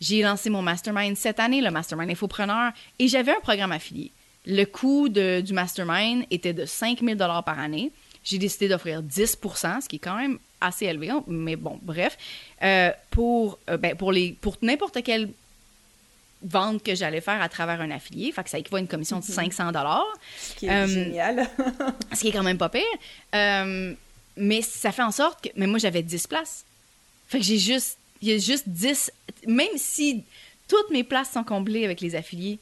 J'ai lancé mon mastermind cette année, le mastermind infopreneur, et j'avais un programme affilié. Le coût du mastermind était de 5 000 par année. J'ai décidé d'offrir 10% ce qui est quand même assez élevé, mais bon, bref. Euh, pour, euh, ben, pour, les, pour n'importe quelle vente que j'allais faire à travers un affilié, fait que ça équivaut à une commission de 500 mhm. dollars. Ce qui est génial. [laughs] ce qui est quand même pas pire. mais ça fait en sorte que... Mais moi, j'avais 10 places. Fait que j'ai juste... Il y a juste 10... Même si toutes mes places sont comblées avec les affiliés,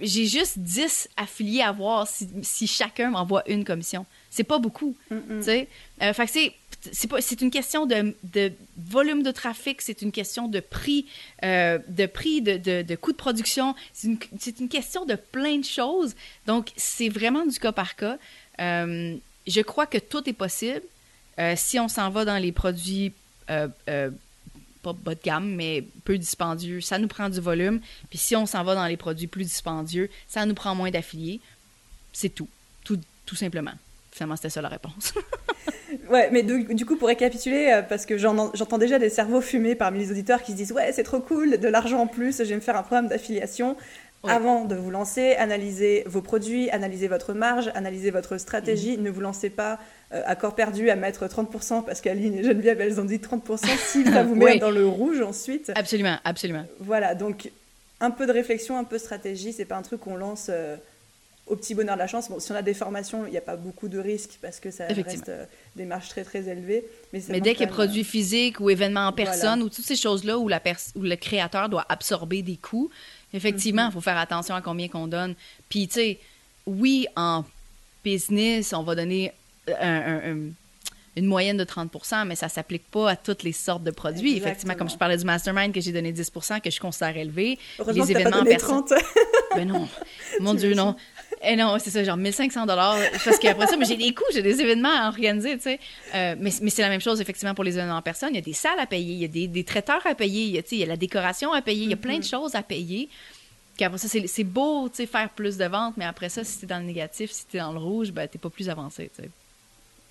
j'ai juste 10 affiliés à voir si, si chacun m'envoie une commission. C'est pas beaucoup, tu sais. Euh, fait que c'est c'est une question de, volume de trafic, c'est une question de prix, euh, de prix de, de, coût de production, c'est une, une, question de plein de choses. Donc, c'est vraiment du cas par cas. Euh, je crois que tout est possible si on s'en va dans les produits pas bas de gamme, mais peu dispendieux, ça nous prend du volume. Puis si on s'en va dans les produits plus dispendieux, ça nous prend moins d'affiliés. C'est tout. tout. Tout simplement. Finalement, c'était ça la réponse. [laughs] ouais, mais du, coup, pour récapituler, euh, parce que j'entends déjà des cerveaux fumés parmi les auditeurs qui se disent Ouais, c'est trop cool, de l'argent en plus, je vais me faire un programme d'affiliation. Avant de vous lancer, analysez vos produits, analysez votre marge, analysez votre stratégie. Mhm. Ne vous lancez pas euh, à corps perdu à mettre 30% parce qu'Aline et Geneviève, elles ont dit 30% si ça vous [laughs] met dans le rouge ensuite. Absolument, absolument. Voilà, donc un peu de réflexion, un peu de stratégie, c'est pas un truc qu'on lance euh, au petit bonheur de la chance. Bon, si on a des formations, il n'y a pas beaucoup de risques parce que ça reste euh, des marges très très élevées. Mais, dès qu'il y a produit physique ou événement en personne ou toutes ces choses-là où, la où le créateur doit absorber des coûts, Effectivement, il mhm. faut faire attention à combien qu'on donne. Puis, tu sais, oui, en business, on va donner une moyenne de 30% mais ça ne s'applique pas à toutes les sortes de produits. Effectivement, comme je parlais du mastermind que j'ai donné 10% que je considère élevé. les événements en personne. ben non, [laughs] mon Dieu, non. Et eh non, c'est ça, genre 1500 dollars. Parce qu'après ça, j'ai des coûts, j'ai des événements à organiser, tu sais. Euh, mais mais c'est la même chose, effectivement, pour les événements en personne. Il y a des salles à payer, il y a des, des traiteurs à payer, il y, a, il y a la décoration à payer, il y a plein de mm-hmm. choses à payer. Qu'après ça, c'est beau, tu sais, faire plus de ventes, mais après ça, si t'es dans le négatif, si t'es dans le rouge, ben, t'es pas plus avancé, tu sais.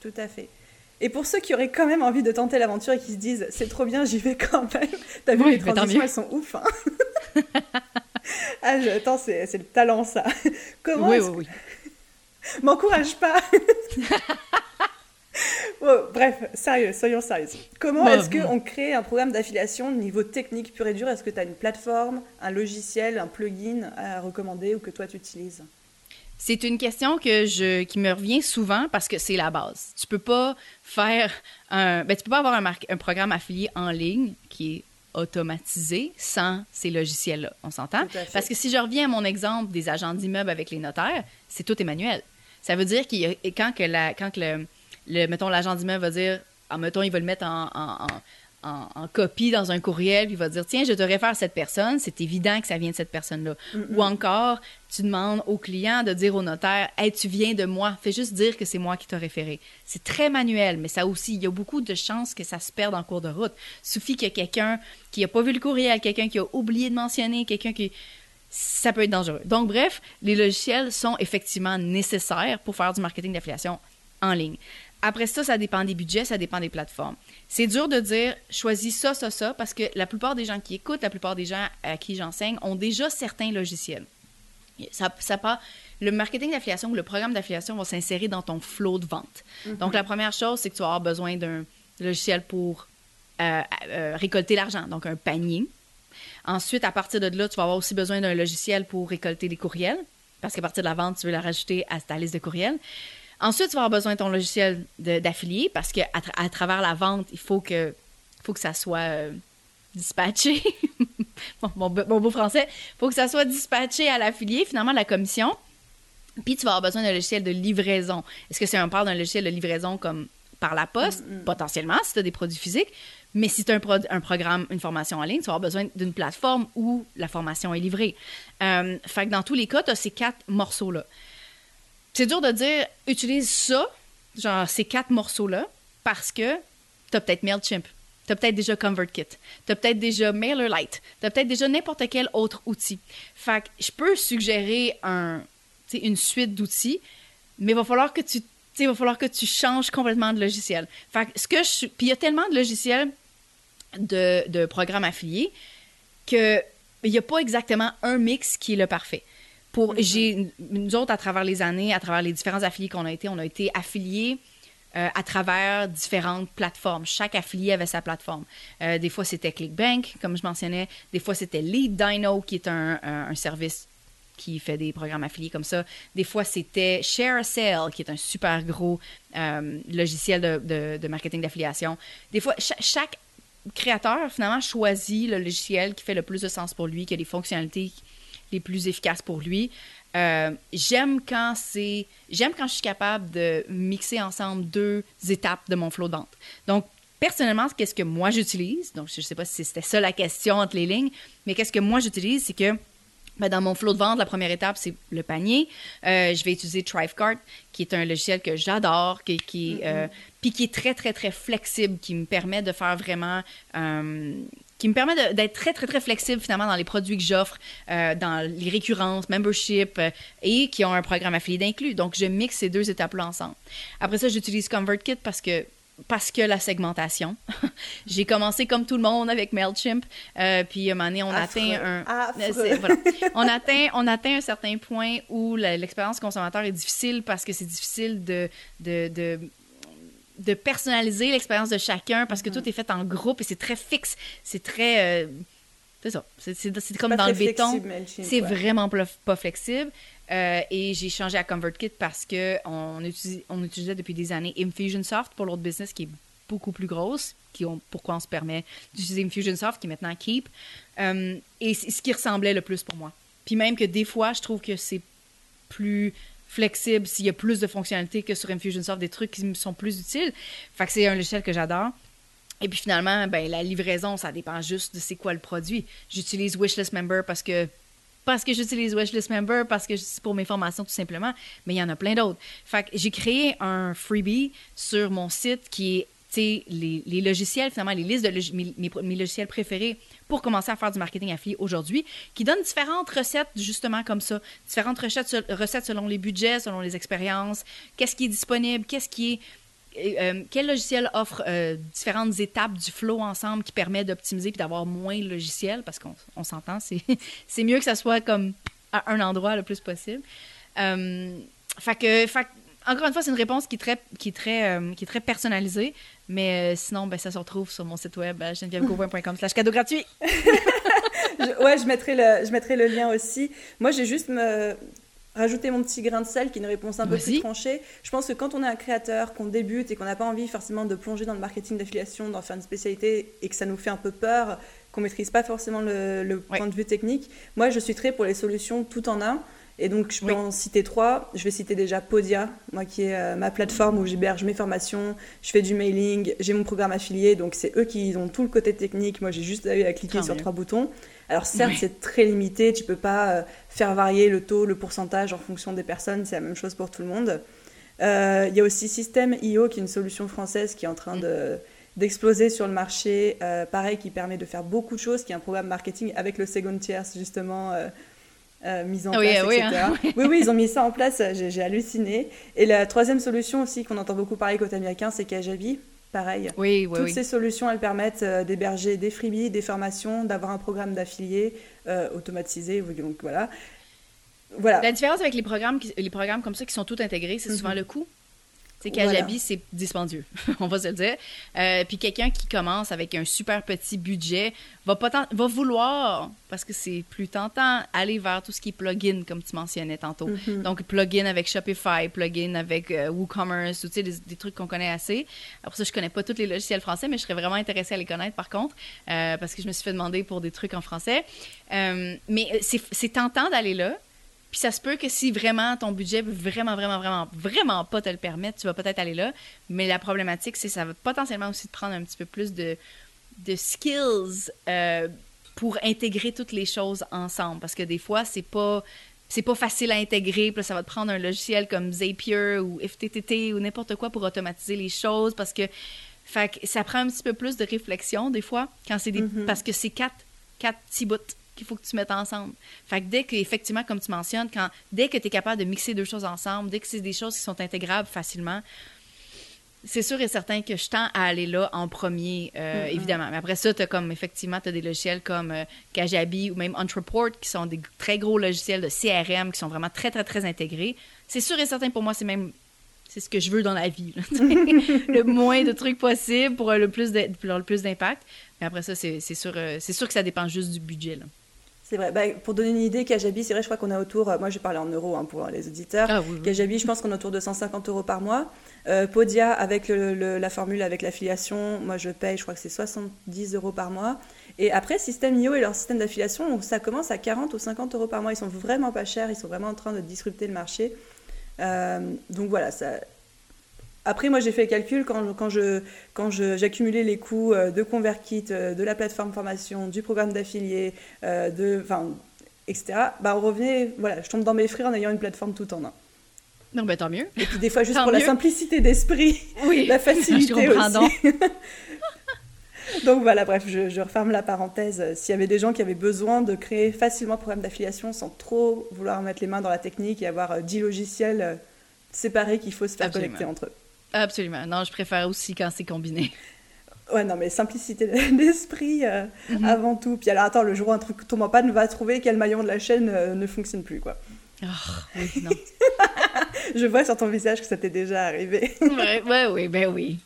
Tout à fait. Et pour ceux qui auraient quand même envie de tenter l'aventure et qui se disent c'est trop bien, j'y vais quand même. T'as vu les transitions, elles sont ouf. Hein [laughs] [laughs] ah, attends, c'est le talent ça. [laughs] Comment oui, oui, oui. [laughs] M'encourage pas. bref, sérieux, soyons sérieux. Comment est-ce qu'on crée un programme d'affiliation niveau technique pur et dur? Est-ce que tu as une plateforme, un logiciel, un plugin à recommander ou que toi tu utilises? C'est une question que je, qui me revient souvent parce que c'est la base. Tu peux pas faire un, ben, tu peux pas avoir un, un programme affilié en ligne qui est automatisé sans ces logiciels-là. On s'entend? Parce que si je reviens à mon exemple des agents d'immeubles avec les notaires, c'est tout est manuel. Ça veut dire qu'il quand que la, quand le, le mettons l'agent d'immeuble va dire, en mettons il va le mettre en en, copie dans un courriel, puis il va dire Tiens, je te réfère cette personne, c'est évident que ça vient de cette personne-là. Ou encore, tu demandes au client de dire au notaire Hey, tu viens de moi, fais juste dire que c'est moi qui t'ai référé. C'est très manuel, mais ça aussi, il y a beaucoup de chances que ça se perde en cours de route. Suffit qu'il y ait quelqu'un qui n'a pas vu le courriel, quelqu'un qui a oublié de mentionner, quelqu'un qui ça peut être dangereux. Donc, bref, les logiciels sont effectivement nécessaires pour faire du marketing d'affiliation en ligne. Après ça, ça dépend des budgets, ça dépend des plateformes. C'est dur de dire choisis ça, ça, ça, parce que la plupart des gens qui écoutent, la plupart des gens à qui j'enseigne ont déjà certains logiciels. Ça, ça le marketing d'affiliation ou le programme d'affiliation va s'insérer dans ton flot de vente. Mm-hmm. Donc, la première chose, c'est que tu vas avoir besoin d'un logiciel pour euh, euh, récolter l'argent, donc un panier. Ensuite, à partir de là, tu vas avoir aussi besoin d'un logiciel pour récolter des courriels, parce qu'à partir de la vente, tu veux la rajouter à ta liste de courriels. Ensuite, tu vas avoir besoin de ton logiciel d'affilié parce qu'à à travers la vente, il faut que, faut que ça soit euh, dispatché. [laughs] mon, beau français. Il faut que ça soit dispatché à l'affilié, finalement, la commission. Puis, tu vas avoir besoin d'un logiciel de livraison. Est-ce que c'est un part d'un logiciel de livraison comme par la poste, mm, mm. potentiellement, si tu as des produits physiques? Mais si tu as un, un, programme, une formation en ligne, tu vas avoir besoin d'une plateforme où la formation est livrée. Euh, fait que dans tous les cas, tu as ces quatre morceaux-là c'est dur de dire utilise ça, genre ces quatre morceaux-là, parce que tu as peut-être MailChimp, tu as peut-être déjà ConvertKit, tu as peut-être déjà MailerLite, tu as peut-être déjà n'importe quel autre outil. Fait que je peux suggérer un, une suite d'outils, mais il va falloir que tu il va falloir que tu changes complètement de logiciel. Fait que ce que je puis il y a tellement de logiciels de, de programmes affiliés que il n'y a pas exactement un mix qui est le parfait. Pour, mm-hmm. j'ai, nous autres, à travers les années, à travers les différents affiliés qu'on a été, on a été affiliés euh, à travers différentes plateformes. Chaque affilié avait sa plateforme. Euh, des fois, c'était ClickBank, comme je mentionnais. Des fois, c'était Lead Dino, qui est un, un, service qui fait des programmes affiliés comme ça. Des fois, c'était Share a Sale, qui est un super gros euh, logiciel de, de, de marketing d'affiliation. Des fois, chaque créateur, finalement, choisit le logiciel qui fait le plus de sens pour lui, qui a les fonctionnalités les plus efficaces pour lui. Euh, j'aime quand c'est j'aime quand je suis capable de mixer ensemble deux étapes de mon flow de vente. Donc personnellement, qu'est-ce que moi j'utilise Donc je ne sais pas si c'était ça la question entre les lignes, mais qu'est-ce que moi j'utilise, c'est que ben, dans mon flow de vente, la première étape, c'est le panier. Euh, je vais utiliser Thrivecart, qui est un logiciel que j'adore, qui, qui, euh, puis qui est très, très, très flexible, qui me permet de faire vraiment... Euh, qui me permet d'être très, très, très flexible finalement dans les produits que j'offre, dans les récurrences, membership, et qui ont un programme affilié d'inclus. Donc, je mixe ces deux étapes-là ensemble. Après ça, j'utilise ConvertKit parce que parce que la segmentation. [laughs] J'ai commencé comme tout le monde avec Mailchimp, euh, puis à un moment donné, on atteint un, euh, on atteint, on atteint un certain point où l'expérience consommateur est difficile parce que c'est difficile de, de, de de personnaliser l'expérience de chacun parce que mm-hmm. tout est fait en groupe et c'est très fixe. C'est très. Euh, c'est ça. C'est comme dans le béton. C'est vraiment pas flexible. Euh, et j'ai changé à ConvertKit parce que on, utilisait depuis des années Infusionsoft pour l'autre business qui est beaucoup plus grosse, qui ont, pourquoi on se permet d'utiliser Infusionsoft, qui est maintenant Keep. Euh, et c'est ce qui ressemblait le plus pour moi. Puis même que des fois, je trouve que c'est plus flexible s'il y a plus de fonctionnalités que sur Infusionsoft, des trucs qui me sont plus utiles. Fait c'est un logiciel que j'adore. Et puis finalement, ben, la livraison, ça dépend juste de c'est quoi le produit. J'utilise Wishlist Member parce que parce que j'utilise Wishlist Member, parce que c'est pour mes formations tout simplement, mais il y en a plein d'autres. Fait que j'ai créé un freebie sur mon site qui est les, les, logiciels, finalement, les listes de mes, mes, logiciels préférés pour commencer à faire du marketing affilié aujourd'hui, qui donne différentes recettes, justement comme ça. Différentes recettes, recettes selon les budgets, selon les expériences, qu'est-ce qui est disponible, qu'est-ce qui est euh, quel logiciel offre euh, différentes étapes du flow ensemble qui permet d'optimiser puis d'avoir moins de logiciels? Parce qu'on s'entend, [laughs] c'est mieux que ça soit comme à un endroit le plus possible. Euh, fait que, encore une fois, c'est une réponse qui est très, qui est très, qui est très personnalisée, mais sinon, ben, ça se retrouve sur mon site web genevièvegauvin.com slash cadeau gratuit. [laughs] ouais, je mettrai, le, je mettrai le lien aussi. Moi, j'ai juste me, rajouter mon petit grain de sel qui est une réponse un peu plus tranchée. Je pense que quand on est un créateur, qu'on débute et qu'on n'a pas envie forcément de plonger dans le marketing d'affiliation, d'en faire une spécialité et que ça nous fait un peu peur, qu'on maîtrise pas forcément le, point de vue technique, moi je suis très pour les solutions tout en un. Et donc, je peux en citer trois. Je vais citer déjà Podia, moi qui est euh, ma plateforme où j'héberge mes formations, je fais du mailing, j'ai mon programme affilié. Donc, c'est eux qui ont tout le côté technique. Moi, j'ai juste à cliquer sur trois boutons. Alors, certes, c'est très limité. Tu peux pas euh, faire varier le taux, le pourcentage en fonction des personnes. C'est la même chose pour tout le monde. Euh, il y a aussi System.io, qui est une solution française qui est en train de d'exploser sur le marché, pareil, qui permet de faire beaucoup de choses, qui est un programme marketing avec le second tiers, justement, euh, mise en ah place, oui, etc. Hein. [laughs] oui, oui, ils ont mis ça en place, j'ai halluciné. Et la troisième solution aussi qu'on entend beaucoup parler côté américain, c'est Kajabi. Pareil. Oui, oui, Toutes ces solutions, elles permettent euh, d'héberger des freebies, des formations, d'avoir un programme d'affiliés euh, automatisé. Donc voilà. voilà. La différence avec les programmes, les programmes comme ça qui sont tout intégrés, c'est souvent mhm. le coût. C'est Kajabi, c'est dispendieux, [laughs] on va se le dire. Euh, puis quelqu'un qui commence avec un super petit budget va, pas va vouloir, parce que c'est plus tentant, aller vers tout ce qui est plugin, comme tu mentionnais tantôt. Mm-hmm. Donc, plugin avec Shopify, plugin avec euh, WooCommerce, ou, des, des trucs qu'on connaît assez. Après ça, je connais pas tous les logiciels français, mais je serais vraiment intéressée à les connaître, par contre, euh, parce que je me suis fait demander pour des trucs en français. mais c'est tentant d'aller là. Puis ça se peut que si vraiment ton budget veut vraiment, vraiment, vraiment, vraiment pas te le permettre, tu vas peut-être aller là. Mais la problématique, c'est que ça va potentiellement aussi te prendre un petit peu plus de, de skills euh, pour intégrer toutes les choses ensemble. Parce que des fois, c'est pas c'est pas facile à intégrer. Puis ça va te prendre un logiciel comme Zapier ou FTTT ou n'importe quoi pour automatiser les choses parce que, fait ça prend un petit peu plus de réflexion des fois quand c'est des, mm-hmm. parce que c'est quatre, quatre petits bouts qu'il faut que tu mettes ensemble. Fait que dès que, effectivement, comme tu mentionnes, quand, dès que tu es capable de mixer deux choses ensemble, dès que c'est des choses qui sont intégrables facilement, c'est sûr et certain que je tends à aller là en premier, euh, évidemment. Mais après ça, tu as comme, effectivement, tu as des logiciels comme euh, Kajabi ou même Entreport qui sont des très gros logiciels de CRM qui sont vraiment très, très, très intégrés. C'est sûr et certain pour moi, c'est même c'est ce que je veux dans la vie. [laughs] le moins de trucs possible pour le plus le plus d'impact. Mais après ça, c'est sûr, euh, sûr que ça dépend juste du budget. Là. C'est vrai. Bah, pour donner une idée, Kajabi, c'est vrai, je crois qu'on a autour, euh, moi je parler en euros hein, pour les auditeurs. Ah, Kajabi, je pense qu'on est autour de 150 euros par mois. Euh, Podia, avec la formule, avec l'affiliation, moi je paye, je crois que c'est 70 euros par mois. Et après, System.io et leur système d'affiliation, ça commence à 40 ou 50 euros par mois. Ils sont vraiment pas chers, ils sont vraiment en train de disrupter le marché. Euh, donc voilà, ça, après, moi, j'ai fait le calcul quand, quand je quand j'accumulais les coûts euh, de ConvertKit, euh, de la plateforme formation, du programme d'affilié, euh, de, enfin, etc. Bah, on revenait, voilà, je tombe dans mes frais en ayant une plateforme tout en un. Non, bah tant mieux. Et puis des fois, juste pour la simplicité d'esprit, [laughs] oui. [laughs] la facilité aussi. [laughs] Donc voilà, bref, je, je, referme la parenthèse. S'il y avait des gens qui avaient besoin de créer facilement un programme d'affiliation sans trop vouloir mettre les mains dans la technique et avoir 10 logiciels séparés qu'il faut se faire connecter entre eux. Absolument. Non, je préfère aussi quand c'est combiné. Ouais, non, mais simplicité [laughs] d'esprit euh, mhm. avant tout. Puis alors, attends, le jour où un truc tombe en panne, va trouver quel maillon de la chaîne euh, ne fonctionne plus, quoi. Oh, oui, non. [laughs] je vois sur ton visage que ça t'est déjà arrivé. ouais, ouais, oui, ben oui.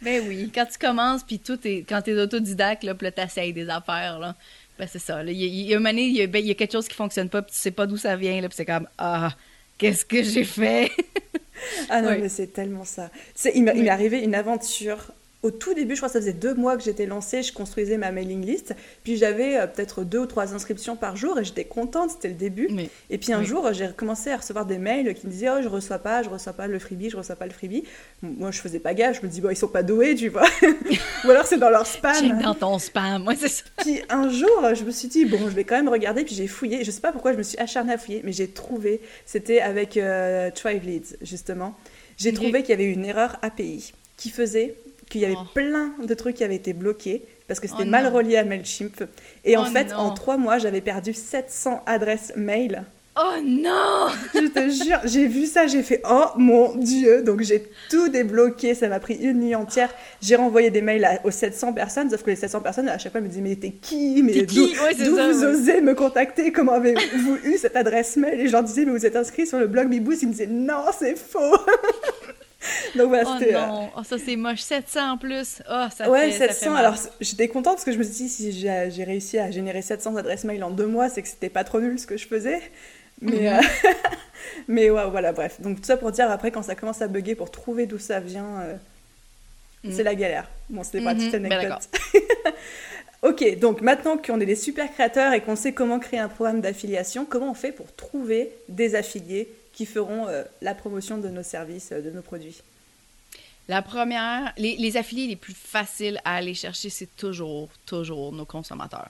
Ben oui. Quand tu commences, puis tout est... Quand t'es autodidacte, là, puis là, t'essayes des affaires, là. Ben c'est ça. Il y, a une année, il y, a quelque chose qui fonctionne pas, puis tu sais pas d'où ça vient, là, puis c'est comme, ah, qu'est-ce que j'ai fait? Ah non, mais c'est tellement ça. Il m'est arrivé une aventure au tout début, je crois que ça faisait deux mois que j'étais lancée, je construisais ma mailing list. Puis j'avais euh, peut-être deux ou trois inscriptions par jour et j'étais contente, c'était le début. Et puis un jour, j'ai commencé à recevoir des mails qui me disaient Oh, je reçois pas, je reçois pas le freebie, je reçois pas le freebie. Moi, je faisais pas gaffe, je me dis Bon, ils sont pas doués, tu vois. [laughs] ou alors c'est dans leur spam. Check dans ton spam, moi, c'est ça. Puis un jour, je me suis dit Bon, je vais quand même regarder. Puis j'ai fouillé, je sais pas pourquoi je me suis acharnée à fouiller, mais j'ai trouvé, c'était avec euh, Tribe Leads, justement. J'ai trouvé qu'il y avait une erreur API qui faisait qu'il y avait oh. plein de trucs qui avaient été bloqués parce que c'était oh mal relié à Mailchimp. Et en oh fait, en trois mois, j'avais perdu 700 adresses mail. Oh non [laughs] Je te jure, j'ai vu ça, j'ai fait oh mon dieu. Donc j'ai tout débloqué, ça m'a pris une nuit entière. J'ai renvoyé des mails aux 700 personnes, sauf que les 700 personnes à chaque fois me disaient mais t'es qui? Mais d'où vous osez me contacter? Comment avez-vous eu cette adresse mail? Et je leur disais mais vous êtes inscrit sur le blog Bibous? Ils me disaient non, c'est faux. [laughs] [laughs] Donc voilà, oh c'était. non, oh, ça c'est moche. 700 en plus. Oh, ça ouais, fait, 700. Ça Alors j'étais contente parce que je me suis dit, si j'ai réussi à générer 700 adresses mail en deux mois, c'est que c'était pas trop nul ce que je faisais. Mais, mhm. euh, [laughs] mais ouais, voilà, bref. Donc tout ça pour dire, après, quand ça commence à bugger pour trouver d'où ça vient, euh, mhm. c'est la galère. Bon, c'était pas mm -hmm. anecdote. [laughs] ok, donc maintenant qu'on est des super créateurs et qu'on sait comment créer un programme d'affiliation, comment on fait pour trouver des affiliés qui feront euh, la promotion de nos services, euh, de nos produits La première, les, affiliés les plus faciles à aller chercher, c'est toujours, toujours nos consommateurs.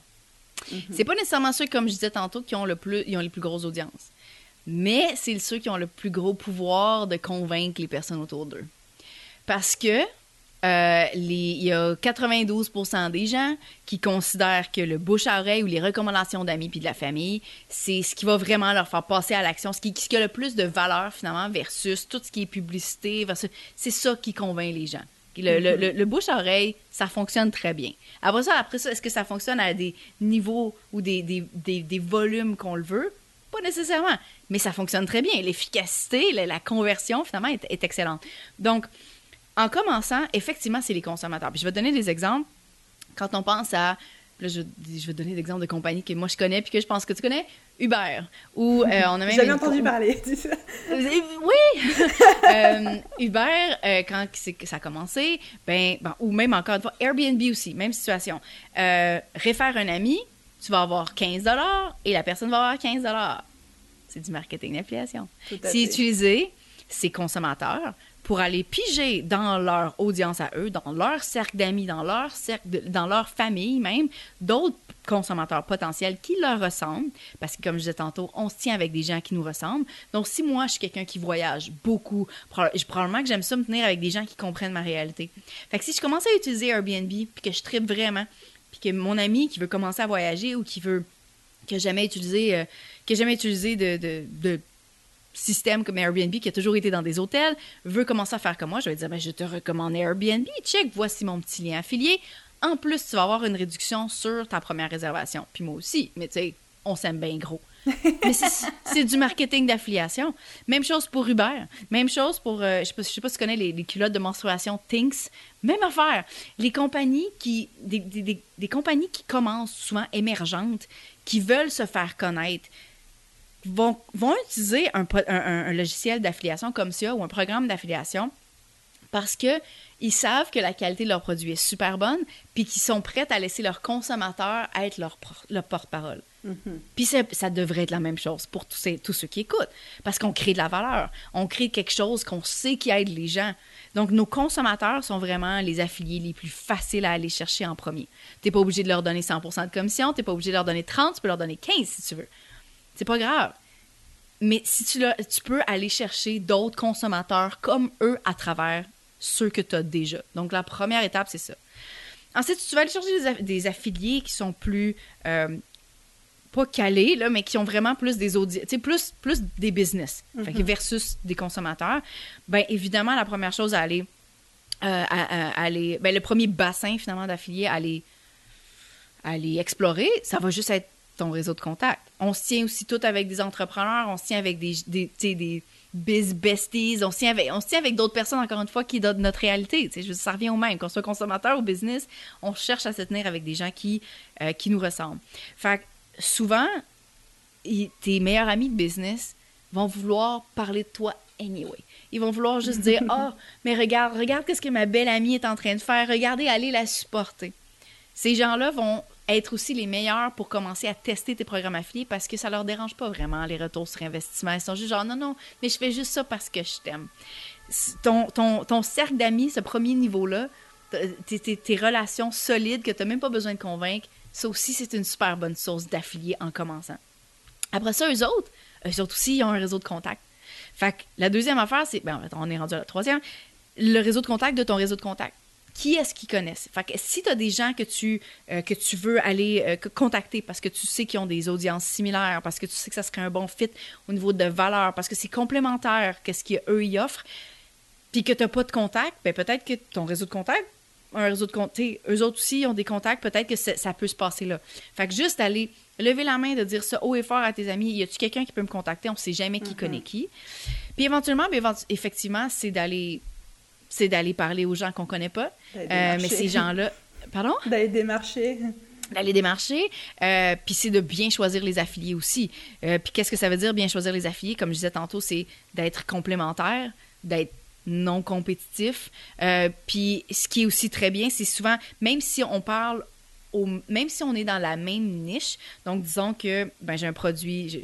Ce mhm. C'est pas nécessairement ceux, comme je disais tantôt, qui ont, le plus, ils ont les plus grosses audiences. Mais c'est ceux qui ont le plus gros pouvoir de convaincre les personnes autour d'eux. Parce que euh, il y a 92 des gens qui considèrent que le bouche à oreille ou les recommandations d'amis puis de la famille, c'est ce qui va vraiment leur faire passer à l'action, ce qui, a le plus de valeur finalement versus tout ce qui est publicité. C'est ça qui convainc les gens. Le, le, le, bouche à oreille, ça fonctionne très bien. Après ça, après ça, est-ce que ça fonctionne à des niveaux ou des, volumes qu'on le veut? Pas nécessairement, mais ça fonctionne très bien. L'efficacité, la, conversion, finalement, est, est excellente. Donc, en commençant, effectivement, c'est les consommateurs. Puis je vais te donner des exemples. Quand on pense à Là, je, je, vais te donner l'exemple de compagnies que moi je connais puis que je pense que tu connais. Uber. Ou euh, on a même. J'avais entendu parler. [laughs] [laughs] oui. [laughs] euh, Uber, euh, quand ça a commencé, ben, ben, ou même encore une fois Airbnb aussi, même situation. Réfère un ami, tu vas avoir 15 et la personne va avoir 15 C'est du marketing d'affiliation. Si utiliser ces consommateurs pour aller piger dans leur audience à eux, dans leur cercle d'amis, dans leur cercle, dans leur famille même, d'autres consommateurs potentiels qui leur ressemblent, parce que comme je disais tantôt, on se tient avec des gens qui nous ressemblent. Donc si moi je suis quelqu'un qui voyage beaucoup, probablement que j'aime ça me tenir avec des gens qui comprennent ma réalité. Fait que si je commence à utiliser Airbnb puis que je tripe vraiment, puis que mon ami qui veut commencer à voyager ou qui veut que jamais utilisé euh, que jamais utilisé de, de, de système comme Airbnb qui a toujours été dans des hôtels veut commencer à faire comme moi, je vais dire ben, je te recommande Airbnb, check, voici mon petit lien affilié. En plus, tu vas avoir une réduction sur ta première réservation. Puis moi aussi, mais tu sais, on s'aime bien gros. [laughs] Mais c'est du marketing d'affiliation. Même chose pour Uber. Même chose pour, euh, je sais pas, sais pas si tu connais les, culottes de menstruation Tinks. Même affaire. Les compagnies qui, des, des, des, compagnies qui commencent souvent émergentes, qui veulent se faire connaître, vont, vont utiliser un, un, un logiciel d'affiliation comme ça ou un programme d'affiliation parce que ils savent que la qualité de leur produit est super bonne, puis qu'ils sont prêts à laisser leurs consommateurs être leur, leur porte-parole. Mm-hmm. Puis ça devrait être la même chose pour tous, ces, tous ceux qui écoutent, parce qu'on crée de la valeur, on crée quelque chose qu'on sait qui aide les gens. Donc, nos consommateurs sont vraiment les affiliés les plus faciles à aller chercher en premier. Tu n'es pas obligé de leur donner 100 de commission, tu n'es pas obligé de leur donner 30, tu peux leur donner 15 si tu veux. C'est pas grave. Mais si tu, tu peux aller chercher d'autres consommateurs comme eux à travers ceux que tu as déjà. Donc, la première étape, c'est ça. Ensuite, tu vas aller chercher des, affiliés qui sont plus, euh, pas calés, là, mais qui ont vraiment plus des audiences, plus, plus des business mm-hmm. versus des consommateurs. Bien, évidemment, la première chose à aller, euh, à, aller ben, le premier bassin, finalement, d'affiliés à aller, à aller explorer, ça va juste être ton réseau de contact. On se tient aussi tout avec des entrepreneurs, on se tient avec des, des, des biz besties. On se tient avec, on avec d'autres personnes, encore une fois, qui donnent notre réalité. Ça revient au même. Qu'on soit consommateur ou business, on cherche à se tenir avec des gens qui, euh, qui nous ressemblent. Fait que souvent, tes meilleurs amis de business vont vouloir parler de toi anyway. Ils vont vouloir juste dire [laughs] Ah, oh, mais regarde, regarde ce que ma belle amie est en train de faire. Regardez, allez la supporter. Ces gens-là vont être aussi les meilleurs pour commencer à tester tes programmes affiliés parce que ça leur dérange pas vraiment les retours sur investissement. Ils sont juste genre non, non, mais je fais juste ça parce que je t'aime. Ton, ton, ton cercle d'amis, ce premier niveau-là, tes, relations solides que tu n'as même pas besoin de convaincre, ça aussi, c'est une super bonne source d'affiliés en commençant. Après ça, eux autres, eux autres aussi, ils ont un réseau de contacts. Fait que la deuxième affaire, c'est, ben, on est rendu à la troisième, le réseau de contact de ton réseau de contacts qui est-ce qu'ils connaissent. Fait que si tu as des gens que tu, euh, que tu veux aller euh, contacter parce que tu sais qu'ils ont des audiences similaires, parce que tu sais que ça serait un bon fit au niveau de valeur, parce que c'est complémentaire qu'est-ce qu'eux y offrent, puis que tu n'as pas de contact, ben peut-être que ton réseau de contact, un réseau de contacts, eux autres aussi ont des contacts, peut-être que ça peut se passer là. Fait que juste aller lever la main, de dire ça haut et fort à tes amis, y a-tu quelqu'un qui peut me contacter, on sait jamais qui mm-hmm. connaît qui. Puis éventuellement, ben, effectivement, c'est d'aller c'est d'aller parler aux gens qu'on connaît pas. Euh, mais ces gens-là. Pardon? [laughs] D'aller démarcher. D'aller démarcher. Euh, puis c'est de bien choisir les affiliés aussi. Euh, puis qu'est-ce que ça veut dire, bien choisir les affiliés? Comme je disais tantôt, c'est d'être complémentaire, d'être non compétitif. puis ce qui est aussi très bien, c'est souvent, même si on parle, au, même si on est dans la même niche, donc disons que ben, j'ai un produit, je,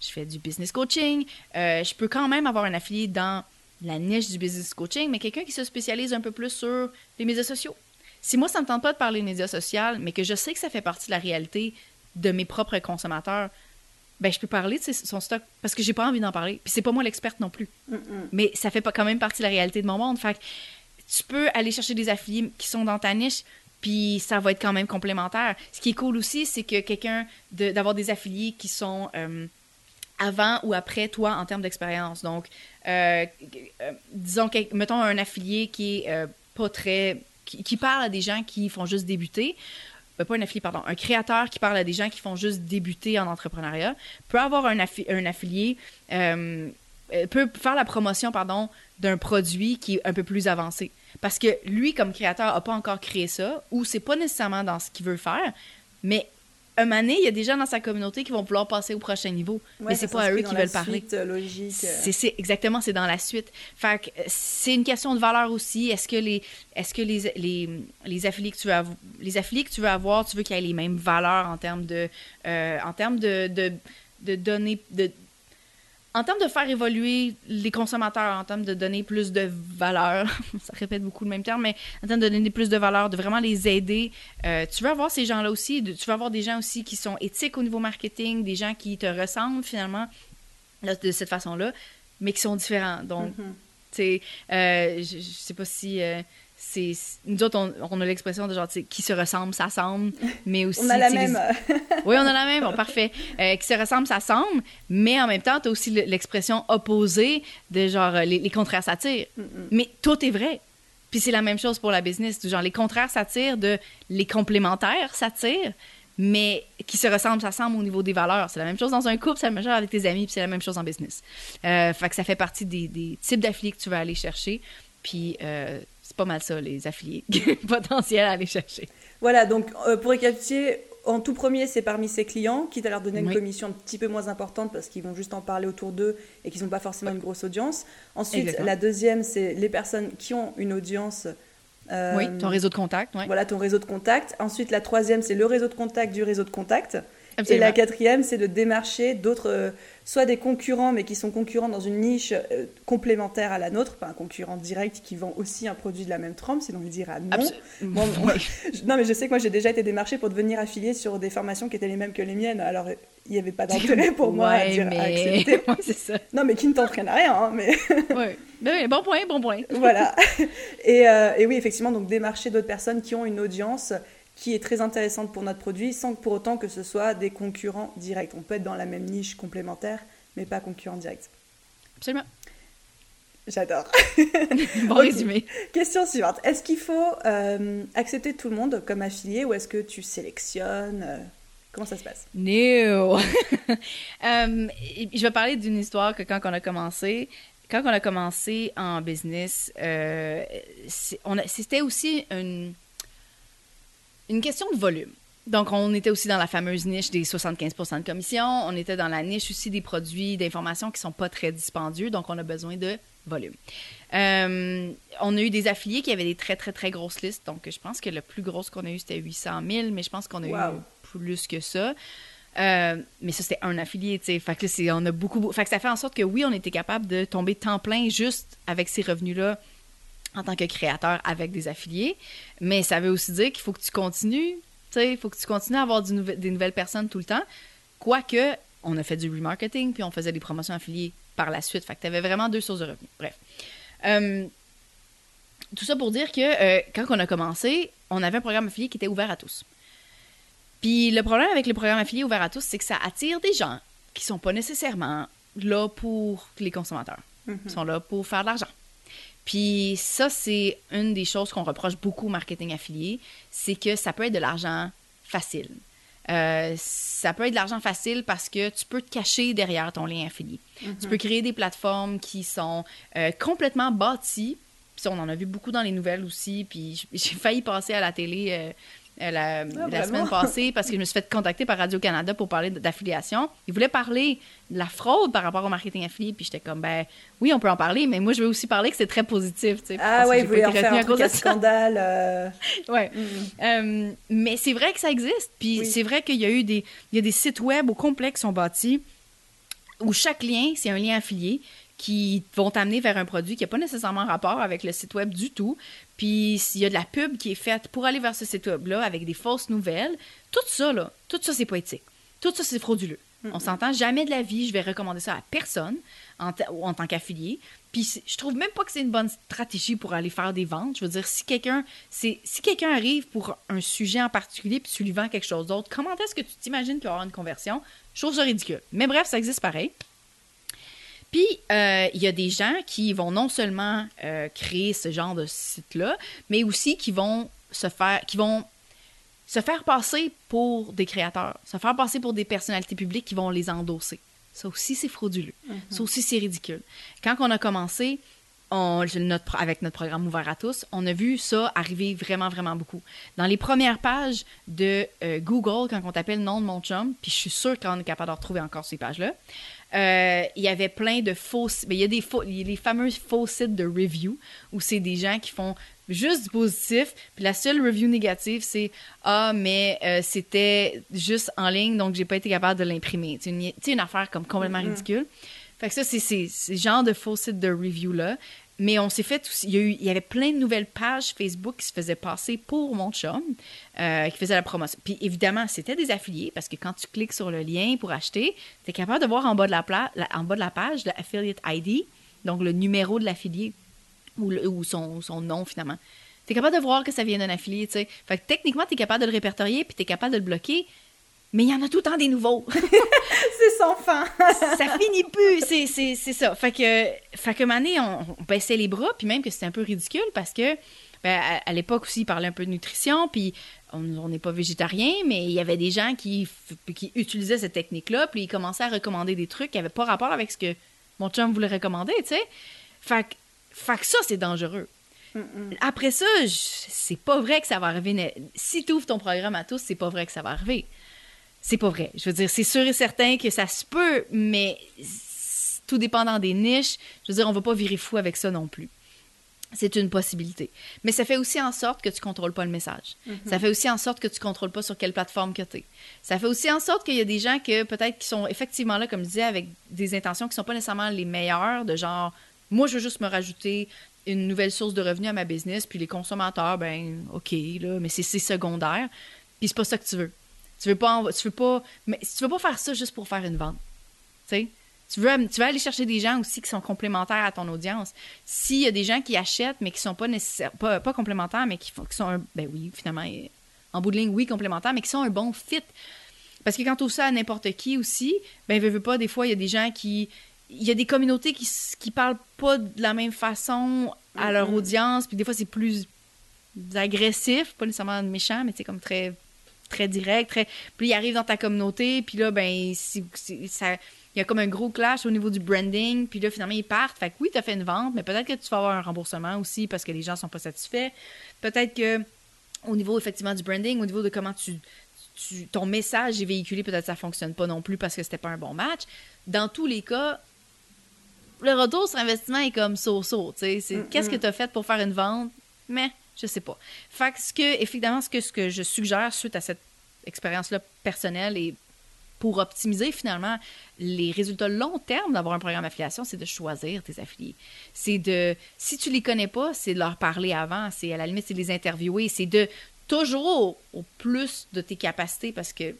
je, fais du business coaching, je peux quand même avoir un affilié dans la niche du business coaching, mais quelqu'un qui se spécialise un peu plus sur les médias sociaux. Si moi, ça ne me tente pas de parler des médias sociaux, mais que je sais que ça fait partie de la réalité de mes propres consommateurs, ben je peux parler de son stock parce que j'ai pas envie d'en parler. Puis c'est pas moi l'experte non plus. Mais ça fait pas quand même partie de la réalité de mon monde. Fait tu peux aller chercher des affiliés qui sont dans ta niche, puis ça va être quand même complémentaire. Ce qui est cool aussi, c'est que quelqu'un d'avoir des affiliés qui sont euh, avant ou après toi en termes d'expérience. Donc, euh, euh, disons, mettons un affilié qui est euh, pas très. Qui, parle à des gens qui font juste débuter. pas un affilié, pardon, un créateur qui parle à des gens qui font juste débuter en entrepreneuriat peut avoir un, un affilié, peut faire la promotion, pardon, d'un produit qui est un peu plus avancé. Parce que lui, comme créateur, n'a pas encore créé ça, ou c'est pas nécessairement dans ce qu'il veut faire, mais un moment il y a des gens dans sa communauté qui vont vouloir passer au prochain niveau. mais c'est pas à eux qui veulent parler. Euh. Euh. C'est exactement, c'est dans la suite. Fait que c'est une question de valeur aussi. Est-ce que les est-ce que les, les, les, affiliés que tu veux avoir, les affiliés que tu veux avoir, tu veux qu'ils aient les mêmes valeurs en termes de euh, en termes de, de, de donner de en termes de faire évoluer les consommateurs, en termes de donner plus de valeur, [laughs] ça répète beaucoup le même terme, mais en termes de donner plus de valeur, de vraiment les aider, euh, tu veux avoir ces gens-là aussi, tu veux avoir des gens aussi qui sont éthiques au niveau marketing, des gens qui te ressemblent finalement de cette façon-là, mais qui sont différents. Donc, mm-hmm. tu sais, euh, je, ne sais pas si... Euh, c'est nous autres on, a l'expression de genre qui se ressemble ça semble mais aussi on a la même oui on a la même bon parfait euh, qui se ressemble ça semble mais en même temps tu as aussi l'expression opposée de genre les, contraires s'attirent mais tout est vrai puis c'est la même chose pour la business genre les contraires s'attirent de les complémentaires s'attirent mais qui se ressemblent, ça semble au niveau des valeurs. C'est la même chose dans un couple, c'est la même chose avec tes amis, puis c'est la même chose en business. Euh, fait que ça fait partie des, des types d'affiliés que tu vas aller chercher. Puis euh, c'est pas mal ça, les affiliés [laughs] potentiels à aller chercher. Voilà, donc euh, pour récapituler, en tout premier, c'est parmi ses clients, quitte à leur donner une commission un petit peu moins importante parce qu'ils vont juste en parler autour d'eux et qu'ils n'ont pas forcément une grosse audience. Ensuite, Exactement. la deuxième, c'est les personnes qui ont une audience. euh, oui, ton réseau de contact. Voilà ton réseau de contact. Ensuite, la troisième, c'est le réseau de contact du réseau de contact. Et la quatrième, c'est de démarcher d'autres, euh, soit des concurrents, mais qui sont concurrents dans une niche euh, complémentaire à la nôtre, pas un concurrent direct qui vend aussi un produit de la même trempe, sinon il dira non. [laughs] Je- Non, mais je sais que moi j'ai déjà été démarchée pour devenir affiliée sur des formations qui étaient les mêmes que les miennes, alors euh, il n'y avait pas d'intérêt pour moi à, Ouais, dire, à mais... accepter. [laughs] ouais, c'est ça. Non, mais qui ne t'entraîne à rien, hein, mais [laughs] Ouais. Ben oui, bon point, bon point. voilà. Et, euh, et oui, effectivement, donc démarcher d'autres personnes qui ont une audience qui est très intéressante pour notre produit, sans pour autant que ce soit des concurrents directs. On peut être dans la même niche complémentaire, mais pas concurrent direct. Absolument. J'adore. [laughs] Bon résumé. Question suivante. Est-ce qu'il faut euh, accepter tout le monde comme affilié ou est-ce que tu sélectionnes euh, Comment ça se passe? No. [laughs] Euh, je vais parler d'une histoire que quand on a commencé, quand on a commencé en business, euh, c'était aussi une, une question de volume. Donc, on était aussi dans la fameuse niche des 75% de commission. On était dans la niche aussi des produits d'information qui sont pas très dispendieux. Donc, on a besoin de volume. Euh, on a eu des affiliés qui avaient des très, très, très grosses listes. Donc, je pense que le plus gros qu'on a eu, c'était 800 000, mais je pense qu'on a Wow. eu plus que ça. Euh, mais ça, c'était un affilié, tu sais. Fait que là, c'est- on a beaucoup, beaucoup- Fait que ça fait en sorte que oui, on était capable de tomber temps plein juste avec ces revenus-là en tant que créateur avec des affiliés. Mais ça veut aussi dire qu'il faut que tu continues, tu sais, il faut que tu continues à avoir du des nouvelles personnes tout le temps. Quoique, on a fait du remarketing, puis on faisait des promotions affiliées par la suite. Fait que tu avais vraiment deux sources de revenus. Bref. Euh, tout ça pour dire que euh, quand on a commencé, on avait un programme affilié qui était ouvert à tous. Puis le problème avec le programme affilié ouvert à tous, c'est que ça attire des gens qui sont pas nécessairement là pour les consommateurs. Ils sont là pour faire de l'argent. Puis ça, c'est une des choses qu'on reproche beaucoup au marketing affilié, c'est que ça peut être de l'argent facile. Euh, ça peut être de l'argent facile parce que tu peux te cacher derrière ton lien affilié. Tu peux créer des plateformes qui sont euh, complètement bâties. Puis ça, on en a vu beaucoup dans les nouvelles aussi. Puis [laughs] j'ai failli passer à la télé euh, euh, la, la semaine passée parce que je me suis fait contacter par Radio-Canada pour parler d'affiliation. Ils voulaient parler de la fraude par rapport au marketing affilié. Puis j'étais comme, ben oui, on peut en parler, mais moi, je veux aussi parler que c'est très positif. tu sais, Ah ouais, vous voulez en faire un truc à scandale. euh, [laughs] Ouais. mm. Euh, mais c'est vrai que ça existe. Puis Oui. c'est vrai qu'il y a eu des, il y a des sites web au complet qui sont bâtis où chaque lien, c'est un lien affilié qui vont t'amener vers un produit qui n'a pas nécessairement rapport avec le site web du tout. Puis s'il y a de la pub qui est faite pour aller vers ce site web-là avec des fausses nouvelles, tout ça, là, tout ça, c'est pas éthique. Tout ça, c'est frauduleux. On s'entend jamais de la vie, je vais recommander ça à personne en, tant qu'affilié. Puis je trouve même pas que c'est une bonne stratégie pour aller faire des ventes. Je veux dire, si quelqu'un c'est si quelqu'un arrive pour un sujet en particulier puis tu lui vends quelque chose d'autre, comment est-ce que tu t'imagines qu'il va y avoir une conversion? Ça ridicule. Mais bref, ça existe pareil. Puis, euh, il y a des gens qui vont non seulement euh, créer ce genre de site-là, mais aussi qui vont se faire, qui vont se faire passer pour des créateurs, se faire passer pour des personnalités publiques qui vont les endosser. Ça aussi, c'est frauduleux. Ça aussi, c'est ridicule. Quand on a commencé, on- notre- avec notre programme ouvert à tous, on a vu ça arriver vraiment, vraiment beaucoup. Dans les premières pages de euh, Google, quand on t'appelle nom de mon chum, puis je suis sûre qu'on est capable de retrouver encore ces pages-là, euh, il y avait plein de faux... ben, il y a des faux, il y a les fameux faux sites de review, où c'est des gens qui font juste du positif, puis la seule review négative, c'est « Ah, mais euh, c'était juste en ligne, donc j'ai pas été capable de l'imprimer. » C'est une, une affaire comme complètement ridicule. Fait que ça, c'est c'est- c'est ce genre de faux sites de review-là. Mais on s'est fait aussi. Il y, avait plein de nouvelles pages Facebook qui se faisaient passer pour mon chum, euh, qui faisaient la promotion. Puis évidemment, c'était des affiliés parce que quand tu cliques sur le lien pour acheter, tu es capable de voir en bas de la, page le affiliate ID, donc le numéro de l'affilié ou, son nom finalement. Tu es capable de voir que ça vient d'un affilié, tu sais. Fait que techniquement, tu es capable de le répertorier puis tu es capable de le bloquer. Mais il y en a tout le temps des nouveaux. [laughs] C'est sans fin. ça finit plus. C'est, c'est, c'est ça. Fait que, fait que Mané, on, on baissait les bras, puis même que c'était un peu ridicule parce que ben, à, l'époque aussi, il parlait un peu de nutrition, puis on n'est pas végétarien, mais il y avait des gens qui, qui utilisaient cette technique-là, puis ils commençaient à recommander des trucs qui n'avaient pas rapport avec ce que mon chum voulait recommander, tu sais. Fait, que ça, c'est dangereux. Après ça, c'est pas vrai que ça va arriver. Si tu ouvres ton programme à tous, c'est pas vrai que ça va arriver. C'est pas vrai. Je veux dire, c'est sûr et certain que ça se peut, mais tout dépendant des niches, je veux dire, on va pas virer fou avec ça non plus. C'est une possibilité. Mais ça fait aussi en sorte que tu contrôles pas le message. Mm-hmm. Ça fait aussi en sorte que tu contrôles pas sur quelle plateforme que tu es. Ça fait aussi en sorte qu'il y a des gens que peut-être qui sont effectivement là, comme je disais, avec des intentions qui sont pas nécessairement les meilleures, de genre, moi, je veux juste me rajouter une nouvelle source de revenus à ma business, puis les consommateurs, ben, OK, là, mais c'est secondaire. Puis c'est pas ça que tu veux. Tu veux pas, tu veux pas, mais tu veux pas faire ça juste pour faire une vente. Tu sais? Tu veux, tu veux aller chercher des gens aussi qui sont complémentaires à ton audience. S'il y a des gens qui achètent, mais qui sont pas nécessairement, pas, pas, complémentaires, mais qui, qui sont, un, ben oui, finalement, en bout de ligne, oui, complémentaires, mais qui sont un bon fit. Parce que quand tu ça à n'importe qui aussi, ben, veux, veux pas, des fois, il y a des gens qui. Il y a des communautés qui, qui parlent pas de la même façon à leur audience, puis des fois, c'est plus agressif, pas nécessairement méchant, mais c'est comme très très direct, très. Puis il arrive dans ta communauté, puis là, ben, ça il y a comme un gros clash au niveau du branding, puis là, finalement, ils partent. Fait que oui, tu as fait une vente, mais peut-être que tu vas avoir un remboursement aussi parce que les gens sont pas satisfaits. Peut-être que au niveau, effectivement, du branding, au niveau de comment tu, ton message est véhiculé, peut-être ça fonctionne pas non plus parce que c'était pas un bon match. Dans tous les cas, le retour sur investissement est comme so-so, tu sais. Qu'est-ce que tu as fait pour faire une vente? Mais, je sais pas. Fait que, ce que, évidemment, ce que, je suggère suite à cette expérience-là personnelle et pour optimiser finalement les résultats long terme d'avoir un programme d'affiliation, c'est de choisir tes affiliés. C'est de, si tu les connais pas, c'est de leur parler avant, c'est à la limite, c'est de les interviewer, c'est de toujours au, plus de tes capacités parce que,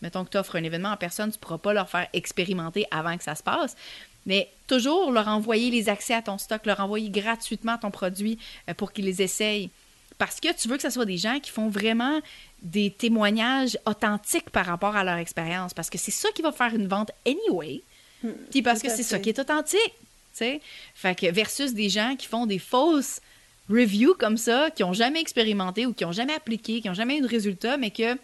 mettons que tu offres un événement en personne, tu ne pourras pas leur faire expérimenter avant que ça se passe. Mais toujours leur envoyer les accès à ton stock, leur envoyer gratuitement ton produit euh, pour qu'ils les essayent. Parce que tu veux que ce soit des gens qui font vraiment des témoignages authentiques par rapport à leur expérience. Parce que c'est ça qui va faire une vente anyway. Hmm, puis parce que c'est ça qui est authentique. sais. Fait que versus des gens qui font des fausses reviews comme ça, qui n'ont jamais expérimenté ou qui n'ont jamais appliqué, qui n'ont jamais eu de résultat, mais que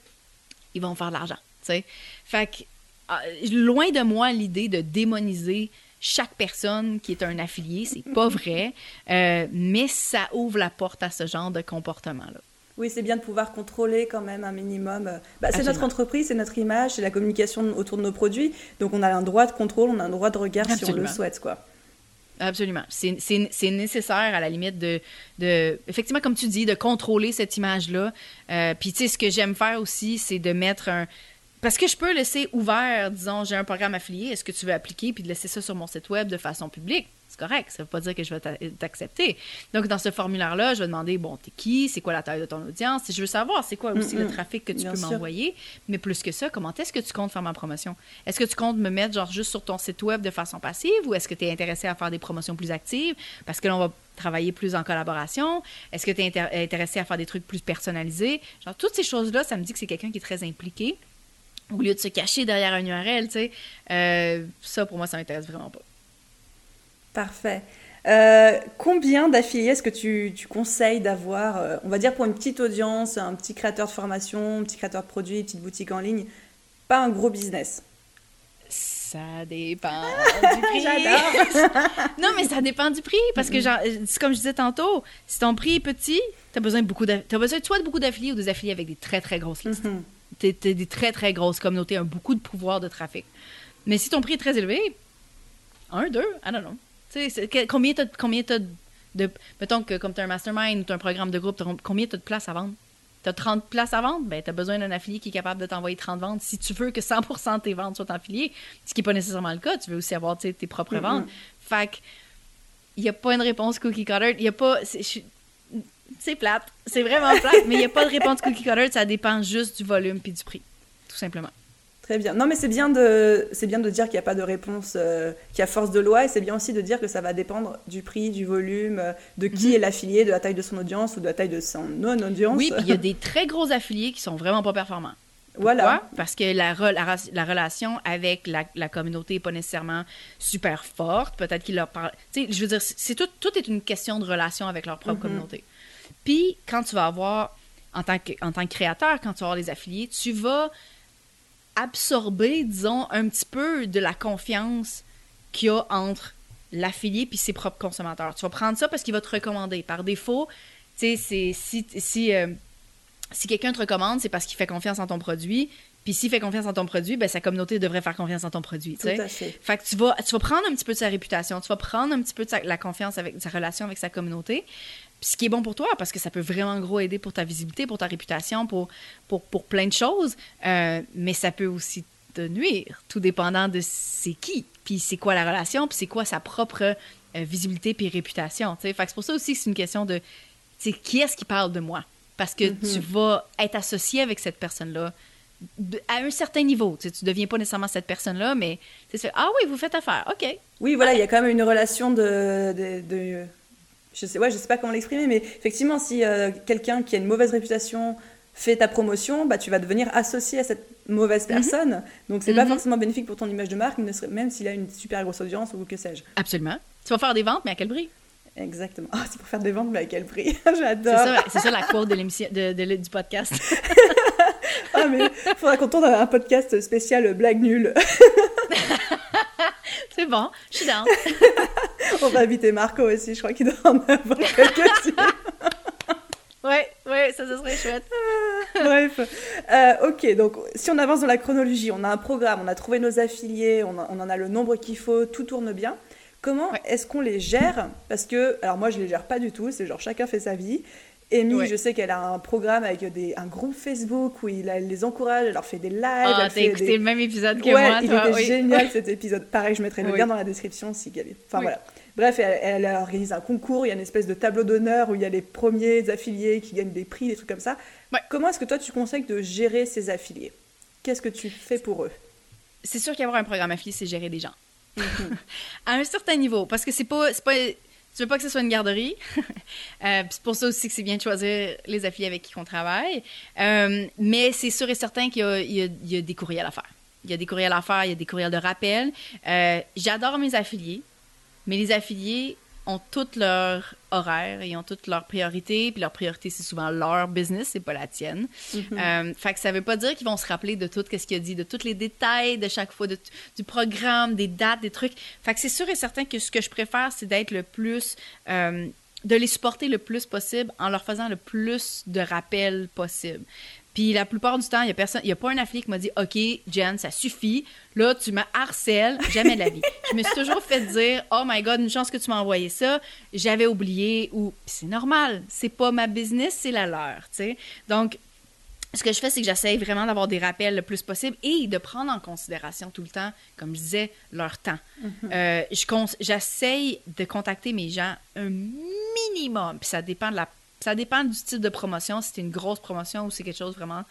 ils vont faire de l'argent. Fait que ah, loin de moi l'idée de démoniser chaque personne qui est un affilié, c'est pas [laughs] vrai, euh, mais ça ouvre la porte à ce genre de comportement-là. Oui, c'est bien de pouvoir contrôler quand même un minimum. Bah, c'est notre entreprise, c'est notre image, c'est la communication autour de nos produits. Donc on a un droit de contrôle, on a un droit de regard si on le souhaite. quoi. Absolument. C'est nécessaire à la limite de, de, effectivement, comme tu dis, de contrôler cette image-là. Euh, puis tu sais, ce que j'aime faire aussi, c'est de mettre un, parce que je peux laisser ouvert, disons, j'ai un programme affilié, est-ce que tu veux appliquer, puis de laisser ça sur mon site web de façon publique? C'est correct, ça ne veut pas dire que je vais t'accepter. Donc, dans ce formulaire-là, je vais demander, bon, t'es qui, c'est quoi la taille de ton audience, je veux savoir, c'est quoi aussi le trafic que tu peux m'envoyer, mais plus que ça, comment est-ce que tu comptes faire ma promotion? Est-ce que tu comptes me mettre, genre, juste sur ton site web de façon passive, ou est-ce que tu es intéressé à faire des promotions plus actives? Parce que là, on va travailler plus en collaboration? Est-ce que tu es intéressé à faire des trucs plus personnalisés? Genre, toutes ces choses-là, ça me dit que c'est quelqu'un qui est très impliqué au lieu de se cacher derrière un URL, tu sais. Euh, ça, pour moi, ça m'intéresse vraiment pas. Parfait. Euh, combien d'affiliés est-ce que tu, conseilles d'avoir, euh, on va dire pour une petite audience, un petit créateur de formation, un petit créateur de produits, une petite boutique en ligne, pas un gros business? Ça dépend [laughs] du prix. [laughs] Non, mais ça dépend du prix parce que, genre, comme je disais tantôt, si ton prix est petit, tu as besoin, beaucoup as besoin soit de beaucoup d'affiliés ou des affiliés avec des très, très grosses listes. Mm-hmm t'es, des très, très grosses communautés, un beaucoup de pouvoir de trafic. Mais si ton prix est très élevé, un, deux, I don't know. Tu sais, combien t'as, combien t'as de... Mettons que comme tu as un mastermind ou un programme de groupe, combien tu as de places à vendre? Tu as 30 places à vendre? Ben, tu as besoin d'un affilié qui est capable de t'envoyer 30 ventes. Si tu veux que 100% de tes ventes soient affiliées, ce qui n'est pas nécessairement le cas, tu veux aussi avoir tes propres ventes. Fait il n'y a pas une réponse cookie cutter. Il n'y a pas c'est plate. C'est vraiment plate, mais il n'y a pas de réponse cookie cutter, ça dépend juste du volume puis du prix, tout simplement. Très bien. Non, mais c'est bien de, c'est bien de dire qu'il n'y a pas de réponse euh, qui a force de loi, et c'est bien aussi de dire que ça va dépendre du prix, du volume, euh, de qui mhm. est l'affilié, de la taille de son audience ou de la taille de son non-audience. Oui, puis il y a [laughs] des très gros affiliés qui sont vraiment pas performants. Voilà. Parce que la, la, relation avec la, communauté n'est pas nécessairement super forte. Peut-être qu'ils leur parlent. Tu sais, je veux dire, c'est tout, tout est une question de relation avec leur propre mhm. communauté. Puis, quand tu vas avoir, en tant, que, en tant que créateur, quand tu vas avoir les affiliés, tu vas absorber, disons, un petit peu de la confiance qu'il y a entre l'affilié puis ses propres consommateurs. Tu vas prendre ça parce qu'il va te recommander. Par défaut, tu sais, si, si, euh, si quelqu'un te recommande, c'est parce qu'il fait confiance en ton produit. Puis s'il fait confiance en ton produit, ben sa communauté devrait faire confiance en ton produit. Tout à fait. Fait que tu vas, tu vas prendre un petit peu de sa réputation, tu vas prendre un petit peu de la confiance avec sa relation avec sa communauté. Ce qui est bon pour toi, parce que ça peut vraiment gros aider pour ta visibilité, pour ta réputation, pour, pour, pour plein de choses. Euh, mais ça peut aussi te nuire, tout dépendant de c'est qui, puis c'est quoi la relation, puis c'est quoi sa propre euh, visibilité puis réputation. Fait que c'est pour ça aussi que c'est une question de qui est-ce qui parle de moi? Parce que Mm-hmm. tu vas être associé avec cette personne-là de- à un certain niveau. Tu ne deviens pas nécessairement cette personne-là, mais tu sais, ah oui, vous faites affaire, OK. Oui, voilà, il y a quand même une relation de, de, de- je sais, ouais, je sais pas comment l'exprimer, mais effectivement, si euh, quelqu'un qui a une mauvaise réputation fait ta promotion, bah tu vas devenir associé à cette mauvaise personne. Donc c'est pas Mhm. forcément bénéfique pour ton image de marque, même s'il a une super grosse audience ou que sais-je. Absolument. Tu vas faire des ventes, mais à quel prix? Exactement. Ah, c'est pour faire des ventes, mais à quel prix? [laughs] J'adore. ça, c'est ça la quote de l'émission, de, de- du podcast. [laughs] Ah, mais faudra qu'on tourne un podcast spécial blague nulle. [laughs] c'est bon, je suis down. [laughs] On va inviter Marco aussi, je crois qu'il doit en avoir [laughs] quelques-unes. Ouais, ouais, ça, ça serait chouette. Bref, Euh, ok, donc si on avance dans la chronologie, on a un programme, on a trouvé nos affiliés, on, a- on en a le nombre qu'il faut, tout tourne bien. Comment Ouais. est-ce qu'on les gère? Parce que, alors moi je les gère pas du tout, c'est genre chacun fait sa vie. Amy, Ouais. je sais qu'elle a un programme avec des, un groupe Facebook où il, elle les encourage, elle leur fait des lives. Ah, t'as écouté des... le même épisode que ouais, moi, il toi, était oui. génial [laughs] cet épisode. Pareil, je mettrai le Oui. lien dans la description si est. Enfin Oui. voilà. Bref, elle, elle organise un concours, il y a une espèce de tableau d'honneur où il y a les premiers affiliés qui gagnent des prix, des trucs comme ça. Ouais. Comment est-ce que toi tu conseilles de gérer ces affiliés? Qu'est-ce que tu fais pour eux? C'est sûr qu'avoir un programme affilié, c'est gérer des gens. [laughs] à un certain niveau, parce que c'est pas, pas, tu veux pas que ce soit une garderie? [laughs] Euh, c'est pour ça aussi que c'est bien de choisir les affiliés avec qui on travaille. Euh, mais c'est sûr et certain qu'il y a des courriels à faire. Il y a des courriels à faire, il y a des courriels de rappel. Euh, J'adore mes affiliés, mais les affiliés ont toutes leurs horaires, ils ont toutes leurs priorités, puis leur priorité, c'est souvent leur business, c'est pas la tienne. Euh, fait que ça veut pas dire qu'ils vont se rappeler de tout ce qu'il a dit, de tous les détails de chaque fois, de du programme, des dates, des trucs. Fait que c'est sûr et certain que ce que je préfère, c'est d'être le plus... euh, de les supporter le plus possible en leur faisant le plus de rappels possible. Puis la plupart du temps, il y a personne, il y a pas un affilié qui m'a dit OK, Jen, ça suffit. Là, tu me harcèles, jamais de la vie. je me suis toujours fait dire Oh my god, une chance que tu m'as envoyé ça, j'avais oublié ou c'est normal, c'est pas ma business, c'est la leur, tu sais. Donc ce que je fais, c'est que j'essaye vraiment d'avoir des rappels le plus possible et de prendre en considération tout le temps, comme je disais, leur temps. Euh, je cons- J'essaye de contacter mes gens un minimum, puis ça dépend de la, ça dépend du type de promotion, si c'est une grosse promotion ou c'est quelque chose vraiment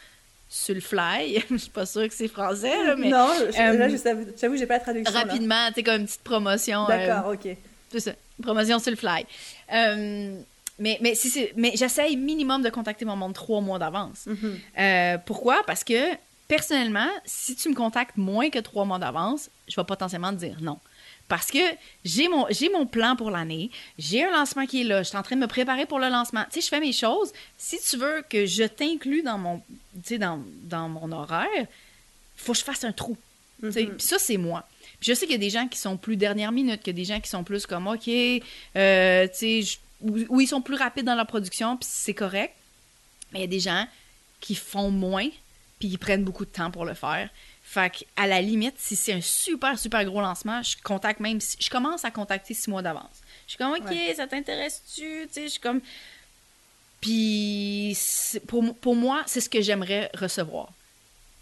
sur le fly. [laughs] je suis pas sûre que c'est français, là, mais Non, je- euh, là j'avoue, j'ai pas la traduction. rapidement, tu comme une petite promotion. euh, D'accord, ok. c'est ça, promotion sur le fly. Euh, mais mais, si mais j'essaye minimum de contacter mon monde trois mois d'avance. Mhm. Euh, pourquoi? Parce que, personnellement, si tu me contactes moins que trois mois d'avance, je vais potentiellement te dire non. Parce que j'ai mon, j'ai mon plan pour l'année, j'ai un lancement qui est là, je suis en train de me préparer pour le lancement. Tu sais, je fais mes choses. Si tu veux que je t'inclue dans mon, tu sais, dans, dans mon horaire, faut que je fasse un trou. Tu sais, Mhm. Puis ça, c'est moi. Puis je sais qu'il y a des gens qui sont plus dernière minute, qu'il y a des gens qui sont plus comme, OK, euh, tu sais, ou ils sont plus rapides dans leur production, puis c'est correct. Mais il y a des gens qui font moins, puis ils prennent beaucoup de temps pour le faire. Fait à la limite, si c'est un super, super gros lancement, je contacte même, si- je commence à contacter six mois d'avance. Je suis comme, OK, Ouais. ça t'intéresse-tu? Tu sais, je suis comme. Puis, pour, pour moi, c'est ce que j'aimerais recevoir.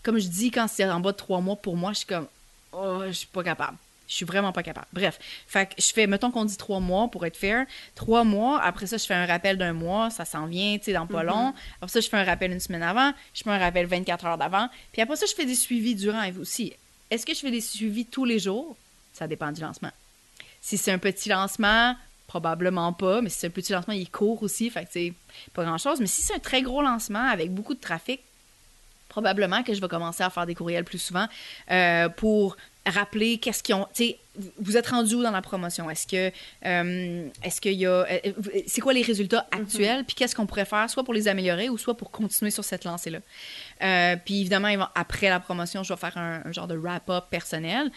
Comme je dis, quand c'est en bas de trois mois, pour moi, je suis comme, oh, je suis pas capable. Je suis vraiment pas capable. Bref, fait que je fais, mettons qu'on dit trois mois pour être fair. Trois mois, après ça, je fais un rappel d'un mois, ça s'en vient, tu sais, dans pas Mhm. long. Après ça, je fais un rappel une semaine avant, je fais un rappel 24 heures d'avant. Puis après ça, je fais des suivis durant et vous aussi. Est-ce que je fais des suivis tous les jours? Ça dépend du lancement. Si c'est un petit lancement, probablement pas, mais si c'est un petit lancement, il est court aussi, fait que c'est pas grand-chose. Mais si c'est un très gros lancement avec beaucoup de trafic, probablement que je vais commencer à faire des courriels plus souvent euh, pour rappeler qu'est-ce qu'ils ont. Tu sais, vous êtes rendu où dans la promotion? Est-ce que euh, est-ce qu'il y a. euh, euh, c'est quoi les résultats actuels? Puis qu'est-ce qu'on pourrait faire, soit pour les améliorer ou soit pour continuer sur cette lancée-là? Euh, puis évidemment, après la promotion, je vais faire un, un genre de wrap-up personnel.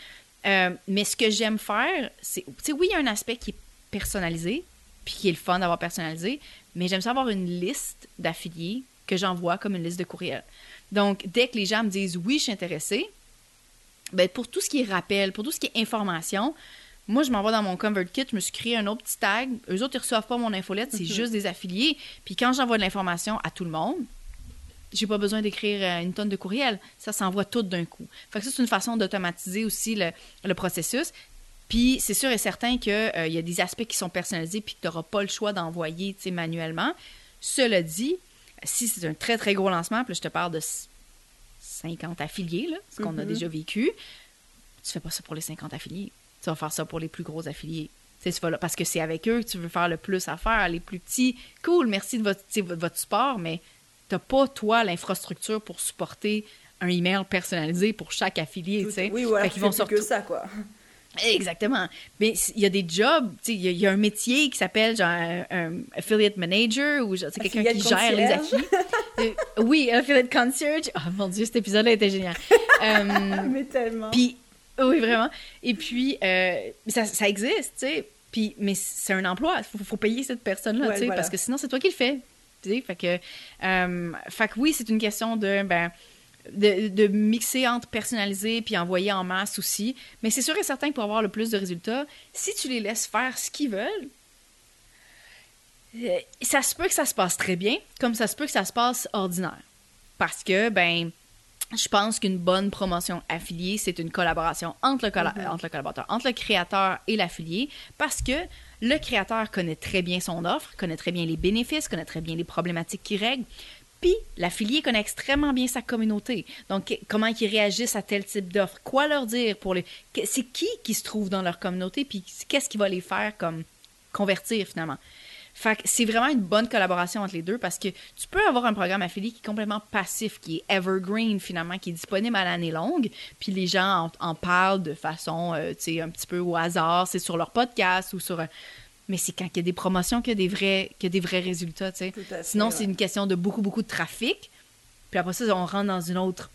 Euh, mais ce que j'aime faire, c'est. Tu sais, oui, il y a un aspect qui est personnalisé, puis qui est le fun d'avoir personnalisé, mais j'aime ça avoir une liste d'affiliés que j'envoie comme une liste de courriels. Donc, dès que les gens me disent oui, je suis intéressé, ben, pour tout ce qui est rappel, pour tout ce qui est information, moi, je m'envoie dans mon ConvertKit, je me suis créé un autre petit tag. Eux autres, ils reçoivent pas mon infolette, c'est juste des affiliés. Puis quand j'envoie de l'information à tout le monde, j'ai pas besoin d'écrire euh, une tonne de courriels. Ça s'envoie tout d'un coup. Fait que ça, c'est une façon d'automatiser aussi le, le processus. Puis c'est sûr et certain qu'il y a des aspects qui sont personnalisés puis que tu n'auras pas le choix d'envoyer manuellement. Cela dit, si c'est un très, très gros lancement, puis là, je te parle de 50 affiliés, là, ce qu'on a Mhm. déjà vécu, tu fais pas ça pour les 50 affiliés. Tu vas faire ça pour les plus gros affiliés. Tu vas là- parce que c'est avec eux que tu veux faire le plus à faire. Les plus petits, cool, merci de votre, votre, support, mais t'as pas, toi, l'infrastructure pour supporter un email personnalisé pour chaque affilié, tu sais. Oui, voilà, Fait vont se que ça, quoi. Exactement. Mais il y a des jobs, tu sais, il y, a- il y a un métier qui s'appelle genre un, un affiliate manager ou quelqu'un qui gère les affiliés. [laughs] Euh, oui, affiliate concierge. Oh mon dieu, cet épisode-là était génial. [laughs] Euh, Mais tellement. puis, oui, vraiment. Et puis, euh, ça, ça existe, tu sais. Puis, mais c'est un emploi. Il faut, faut payer cette personne-là, Ouais, tu sais, voilà. parce que sinon, c'est toi qui le fais. Tu sais, fait que, euh, fait que oui, c'est une question de, ben, de, de mixer entre personnaliser puis envoyer en masse aussi. Mais c'est sûr et certain que pour avoir le plus de résultats, si tu les laisses faire ce qu'ils veulent, euh, ça se peut que ça se passe très bien, comme ça se peut que ça se passe ordinaire. Parce que, ben, je pense qu'une bonne promotion affiliée, c'est une collaboration entre le, colla- entre le collaborateur, entre le créateur et l'affilié, parce que le créateur connaît très bien son offre, connaît très bien les bénéfices, connaît très bien les problématiques qu'il règle, puis l'affilié connaît extrêmement bien sa communauté. Donc, comment ils réagissent à tel type d'offre, quoi leur dire pour les... C'est qui qui se trouve dans leur communauté, puis qu'est-ce qui va les faire comme convertir finalement? Fait que c'est vraiment une bonne collaboration entre les deux parce que tu peux avoir un programme affilié qui est complètement passif, qui est evergreen finalement, qui est disponible à l'année longue, puis les gens en, en parlent de façon, euh, tu sais, un petit peu au hasard, c'est sur leur podcast ou sur... un- Mais c'est quand il y a des promotions qu'il y a des vrais, qu'il y a des vrais résultats, tu sais. Fait, Sinon, ouais. c'est une question de beaucoup, beaucoup de trafic. Puis après ça, on rentre dans une autre...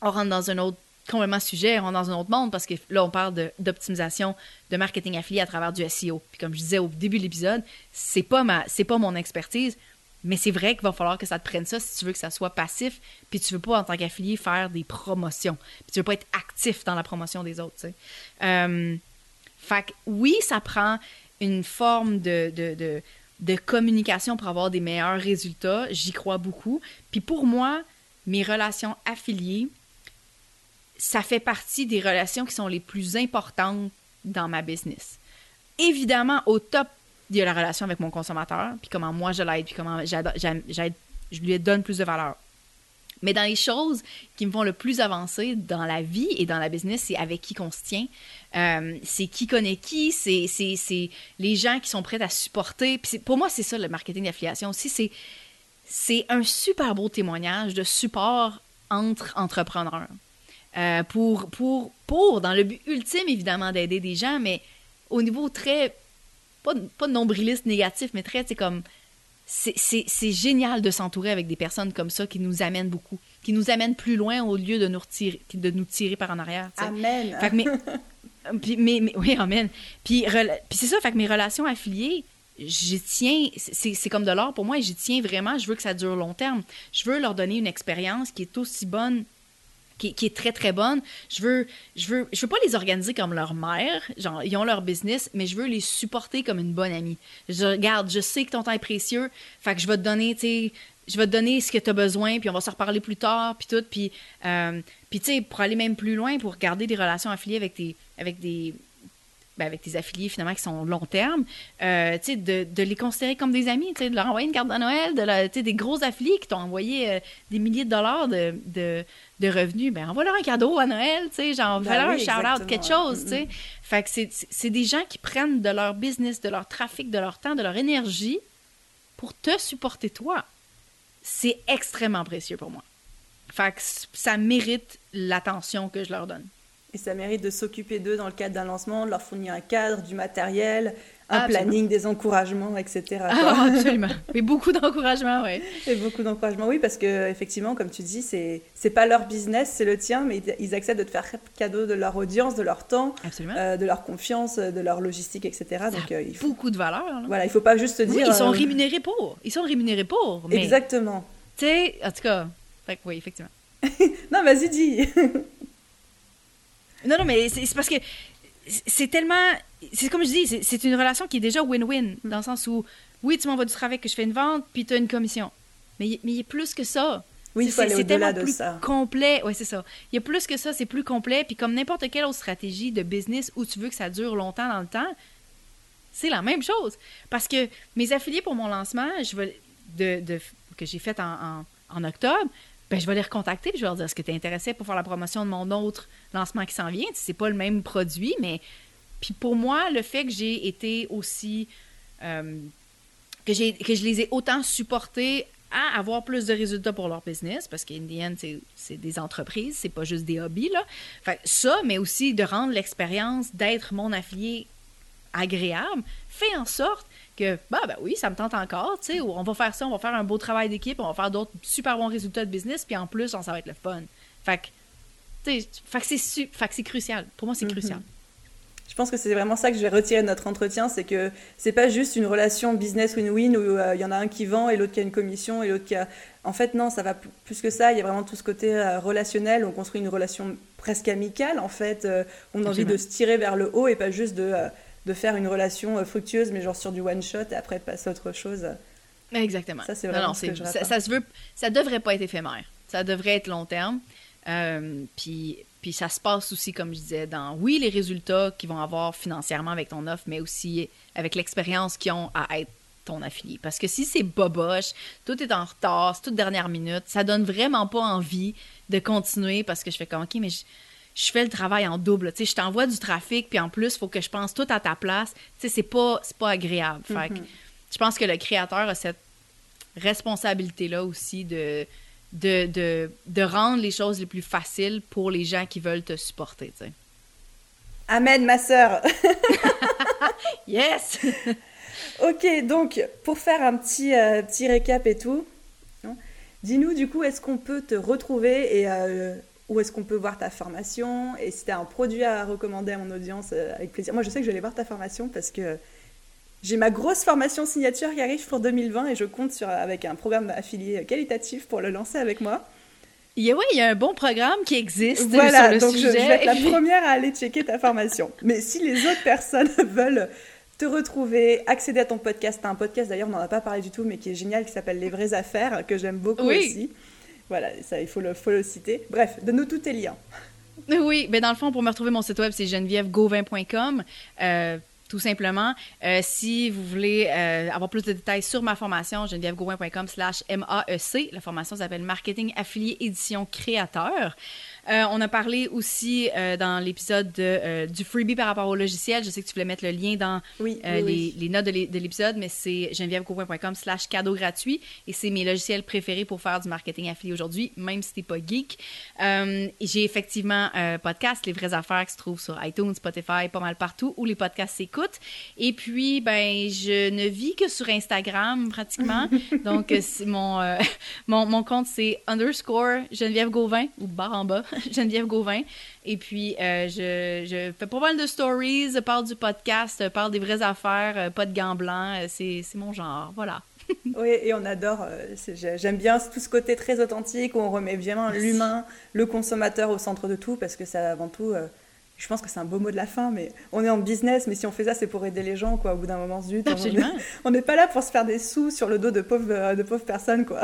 On rentre dans un autre complètement sujet, on rentre dans un autre monde parce que là, on parle de- d'optimisation de, marketing affilié à travers du SEO. Puis comme je disais au début de l'épisode, c'est pas ma, c'est pas mon expertise, mais c'est vrai qu'il va falloir que ça te prenne ça si tu veux que ça soit passif, puis tu veux pas en tant qu'affilié faire des promotions, puis tu veux pas être actif dans la promotion des autres. tu sais. Euh, fait que oui, ça prend une forme de, de, de, communication pour avoir des meilleurs résultats. J'y crois beaucoup. Puis pour moi, mes relations affiliées, ça fait partie des relations qui sont les plus importantes dans ma business. Évidemment, au top, il y a la relation avec mon consommateur, puis comment moi je l'aide, puis comment je lui donne plus de valeur. Mais dans les choses qui me font le plus avancer dans la vie et dans la business, c'est avec qui qu'on se tient. Euh, c'est qui connaît qui, c'est, les gens qui sont prêts à supporter. Puis pour moi, c'est ça le marketing d'affiliation aussi. C'est, c'est un super beau témoignage de support entre entrepreneurs. Euh, pour, pour, pour, dans le but ultime, évidemment, d'aider des gens, mais au niveau très, pas, pas nombriliste négatif, mais très, c'est comme, c'est- génial de s'entourer avec des personnes comme ça qui nous amènent beaucoup, qui nous amènent plus loin au lieu de nous, retirer, de nous tirer par en arrière. Amen. Fait que mes- [laughs] puis, mais, mais- oui, amen. Puis, puis c'est ça, fait que mes relations affiliées, j'y tiens, c'est c'est comme de l'or pour moi et j'y tiens vraiment. Je veux que ça dure long terme. Je veux leur donner une expérience qui est aussi bonne qui, est très très bonne. Je veux, je veux, je veux pas les organiser comme leur mère, genre ils ont leur business, mais je veux les supporter comme une bonne amie. Je regarde, je sais que ton temps est précieux, fait que je vais te donner, tu je vais te donner ce que tu as besoin, puis on va se reparler plus tard, puis tout, puis, euh, puis tu sais, pour aller même plus loin, pour garder des relations affiliées avec tes, avec des, ben, avec tes affiliés finalement qui sont long terme, euh, tu sais, de, de les considérer comme des amis, tu sais, de leur envoyer une carte de Noël, de sais, des gros affiliés qui t'ont envoyé euh, des milliers de dollars de, de, de revenus, ben envoie-leur un cadeau à Noël, tu sais, genre, Ben fais-leur oui, un shout-out, quelque chose, tu sais. Fait que c'est- c'est des gens qui prennent de leur business, de leur trafic, de leur temps, de leur énergie pour te supporter toi. C'est extrêmement précieux pour moi. Fait que ça mérite l'attention que je leur donne. Et ça mérite de s'occuper d'eux dans le cadre d'un lancement, de leur fournir un cadre, du matériel, un planning, des encouragements, etc. Ah, absolument. [laughs] Mais beaucoup d'encouragements, oui. Et beaucoup d'encouragements, oui, parce que effectivement, comme tu dis, c'est c'est pas leur business, c'est le tien, mais ils acceptent de te faire cadeau de leur audience, de leur temps, euh, de leur confiance, de leur logistique, etc. Donc euh, il faut... beaucoup de valeur. Voilà, il faut pas juste dire. ils sont euh, rémunérés pour. Ils sont rémunérés pour. Mais... Exactement. Tu sais, en tout cas, fait oui, effectivement. [laughs] non, vas-y, dis. [laughs] non, non, mais c'est parce que c'est tellement. C'est comme je dis, c'est une relation qui est déjà win-win, dans le sens où, oui, tu m'envoies du travail que je fais une vente, puis tu as une commission. Mais, mais il y a plus que ça. Oui, aller au-delà de ça. complet. Oui, c'est ça. Il y a plus que ça, c'est plus complet. Puis comme n'importe quelle autre stratégie de business où tu veux que ça dure longtemps dans le temps, c'est la même chose. Parce que mes affiliés pour mon lancement, je veux, de, que j'ai fait en, en, octobre, ben, je vais les recontacter je vais leur dire est-ce que tu es intéressé pour faire la promotion de mon autre lancement qui s'en vient? C'est pas le même produit, mais puis pour moi, le fait que j'ai été aussi euh, que, j'ai, que je les ai autant supportés à avoir plus de résultats pour leur business, parce qu'in the c'est, des entreprises, c'est pas juste des hobbies. Là. Ça, mais aussi de rendre l'expérience d'être mon affilié agréable, fait en sorte que, bah, ben oui, ça me tente encore, tu sais, on va faire ça, on va faire un beau travail d'équipe, on va faire d'autres super bons résultats de business, puis en plus, ça va être le fun. Fait que fait que c'est crucial. Pour moi, c'est mhm. crucial. Je pense que c'est vraiment ça que je vais retirer de notre entretien, c'est que c'est pas juste une relation business win-win où euh, il y en a un qui vend et l'autre qui a une commission et l'autre qui a. En fait, non, ça va plus que ça. Il y a vraiment tout ce côté euh, relationnel. On construit une relation presque amicale. En fait, euh, on a envie de se tirer vers le haut et pas juste de, de faire une relation fructueuse, mais genre sur du one shot et après de passer à autre chose. Exactement. Ça, c'est vraiment ce que je ça, ça, se veut, ça devrait pas être éphémère. Ça devrait être long terme. Euh, puis, puis ça se passe aussi, comme je disais, dans, oui, les résultats qu'ils vont avoir financièrement avec ton offre, mais aussi avec l'expérience qu'ils ont à être ton affilié. Parce que si c'est boboche, tout est en retard, c'est toute dernière minute, ça donne vraiment pas envie de continuer parce que je fais comme, OK, mais je, fais le travail en double. Tu sais, je t'envoie du trafic, puis en plus, il faut que je pense tout à ta place. Tu sais, c'est pas, pas agréable. Fait que, mm-hmm. je pense que le créateur a cette responsabilité-là aussi de, de, de, de, rendre les choses les plus faciles pour les gens qui veulent te supporter. Tu sais. Amen, ma sœur. [laughs] yes. [laughs] ok, donc pour faire un petit, euh, petit récap et tout, hein, dis-nous du coup, est-ce qu'on peut te retrouver et euh, où est-ce qu'on peut voir ta formation et si tu as un produit à recommander à mon audience, euh, avec plaisir. Moi, je sais que je vais aller voir ta formation parce que j'ai ma grosse formation signature qui arrive pour 2020 et je compte sur, avec un programme affilié qualitatif pour le lancer avec moi. Il y a, oui, il y a un bon programme qui existe voilà, sur le donc sujet. Je, vais être la [laughs] première à aller checker ta formation. Mais si les autres personnes [laughs] veulent te retrouver, accéder à ton podcast, tu as un podcast d'ailleurs, on n'en a pas parlé du tout, mais qui est génial, qui s'appelle Les vraies affaires, que j'aime beaucoup aussi. Voilà, ça, il faut le, citer. Bref, donne-nous tous tes liens. [laughs] Oui, ben dans le fond, pour me retrouver, mon site web, c'est genevièvegauvin.com. Euh, tout simplement. Euh, si vous voulez euh, avoir plus de détails sur ma formation, genevièvegauvin.com slash MAEC. La formation s'appelle Marketing Affilié Édition Créateur. Euh, on a parlé aussi euh, dans l'épisode euh, du freebie par rapport au logiciel. Je sais que tu voulais mettre le lien dans les, notes de l'épisode, mais c'est genevièvecouvin.com slash cadeau gratuit et c'est mes logiciels préférés pour faire du marketing affilié aujourd'hui, même si t'es pas geek. J'ai effectivement un podcast, Les vraies affaires, qui se trouve sur iTunes, Spotify, pas mal partout, où les podcasts s'écoutent. Et puis, ben, je ne vis que sur Instagram pratiquement. [laughs] Donc, mon, [laughs] mon, mon compte, c'est underscore Geneviève Gauvin ou barre en bas. [laughs] Geneviève Gauvin. Et puis, euh, je, je, fais pas mal de stories, parle du podcast, parle des vraies affaires, euh, pas de gants blancs. Euh, c'est, mon genre. Voilà. [laughs] oui, et on adore. j'aime bien tout ce côté très authentique où on remet bien l'humain, le consommateur au centre de tout parce que c'est avant tout je pense que c'est un beau mot de la fin, mais on est en business, mais si on fait ça, c'est pour aider les gens, quoi. Au bout d'un moment, zut, on n'est [laughs] pas là pour se faire des sous sur le dos de pauvres, de pauvres personnes, quoi.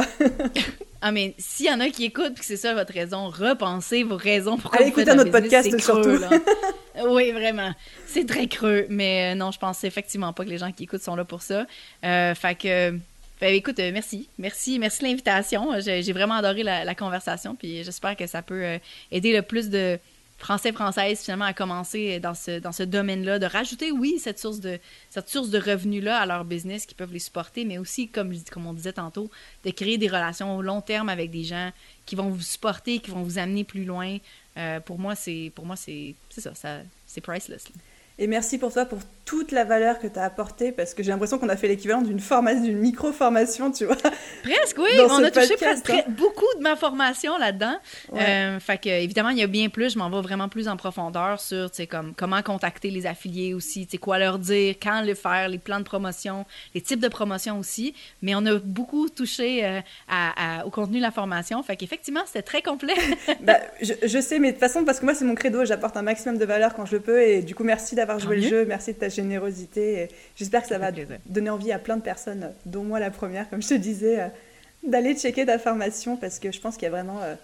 [laughs] ah, mais s'il y en a qui écoutent, que c'est ça votre raison, repensez vos raisons pour Allez écouter notre podcast, surtout. [laughs] oui, vraiment. C'est très creux, mais euh, non, je pense effectivement pas que les gens qui écoutent sont là pour ça. Euh, fait que... Ben, écoute, euh, merci. Merci, merci l'invitation. J'ai vraiment adoré la, la, conversation, puis j'espère que ça peut aider le plus de, français-française finalement à commencer dans ce, domaine-là, de rajouter, oui, cette source de, revenus-là à leur business qui peuvent les supporter, mais aussi, comme, comme on disait tantôt, de créer des relations au long terme avec des gens qui vont vous supporter, qui vont vous amener plus loin. Euh, pour moi, c'est pour moi c'est ça, ça c'est priceless. Et merci pour toi pour toute la valeur que tu as apportée parce que j'ai l'impression qu'on a fait l'équivalent d'une formation, d'une micro-formation, tu vois. Presque, oui. On a touché presque hein. beaucoup de ma formation là-dedans. Euh, fait que, évidemment, il y a bien plus. Je m'en vais vraiment plus en profondeur sur, comme, comment contacter les affiliés aussi, tu quoi leur dire, quand le faire, les plans de promotion, les types de promotion aussi. Mais on a beaucoup touché euh, à, au contenu de la formation. Fait qu'effectivement, c'était très complet. [laughs] bah, je, je, sais, mais de toute façon, parce que moi, c'est mon credo, j'apporte un maximum de valeur quand je peux. Et du coup, merci d'avoir joué le jeu. Merci de ta générosité. J'espère que ça va donner envie à plein de personnes, dont moi la première, comme je te disais, euh, d'aller checker ta formation parce que je pense qu'il y a vraiment, euh,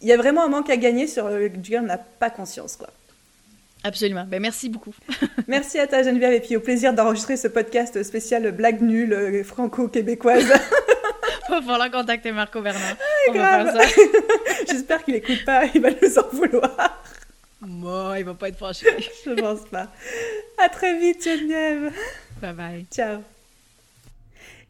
il y a vraiment un manque à gagner sur duquel on n'a pas conscience, quoi. Absolument. Ben, merci beaucoup. [laughs] merci à ta Geneviève et puis au plaisir d'enregistrer ce podcast spécial blague nulle euh, franco-québécoise. [laughs] Va falloir contacter Marco Bernard. Ah, [laughs] J'espère qu'il écoute pas, il va nous en vouloir. Moi, il va pas être fâché. [laughs] Je pense pas. À très vite, Geneviève. Bye bye. Ciao.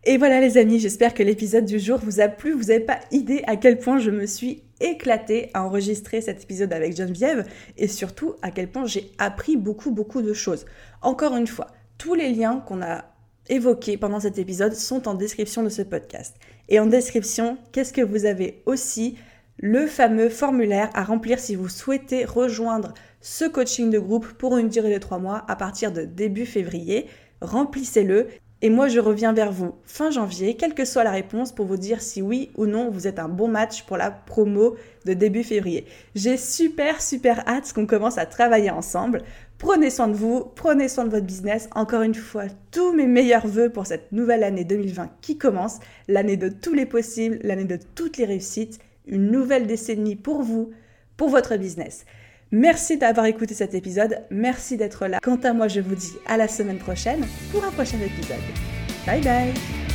Et voilà les amis, j'espère que l'épisode du jour vous a plu. Vous n'avez pas idée à quel point je me suis éclatée à enregistrer cet épisode avec Geneviève et surtout à quel point j'ai appris beaucoup beaucoup de choses. Encore une fois, tous les liens qu'on a évoqués pendant cet épisode sont en description de ce podcast. Et en description, qu'est-ce que vous avez aussi le fameux formulaire à remplir si vous souhaitez rejoindre ce coaching de groupe pour une durée de trois mois à partir de début février. Remplissez-le et moi je reviens vers vous fin janvier, quelle que soit la réponse, pour vous dire si oui ou non vous êtes un bon match pour la promo de début février. J'ai super super hâte qu'on commence à travailler ensemble. Prenez soin de vous, prenez soin de votre business. Encore une fois, tous mes meilleurs voeux pour cette nouvelle année 2020 qui commence, l'année de tous les possibles, l'année de toutes les réussites une nouvelle décennie pour vous, pour votre business. Merci d'avoir écouté cet épisode, merci d'être là. Quant à moi, je vous dis à la semaine prochaine pour un prochain épisode. Bye bye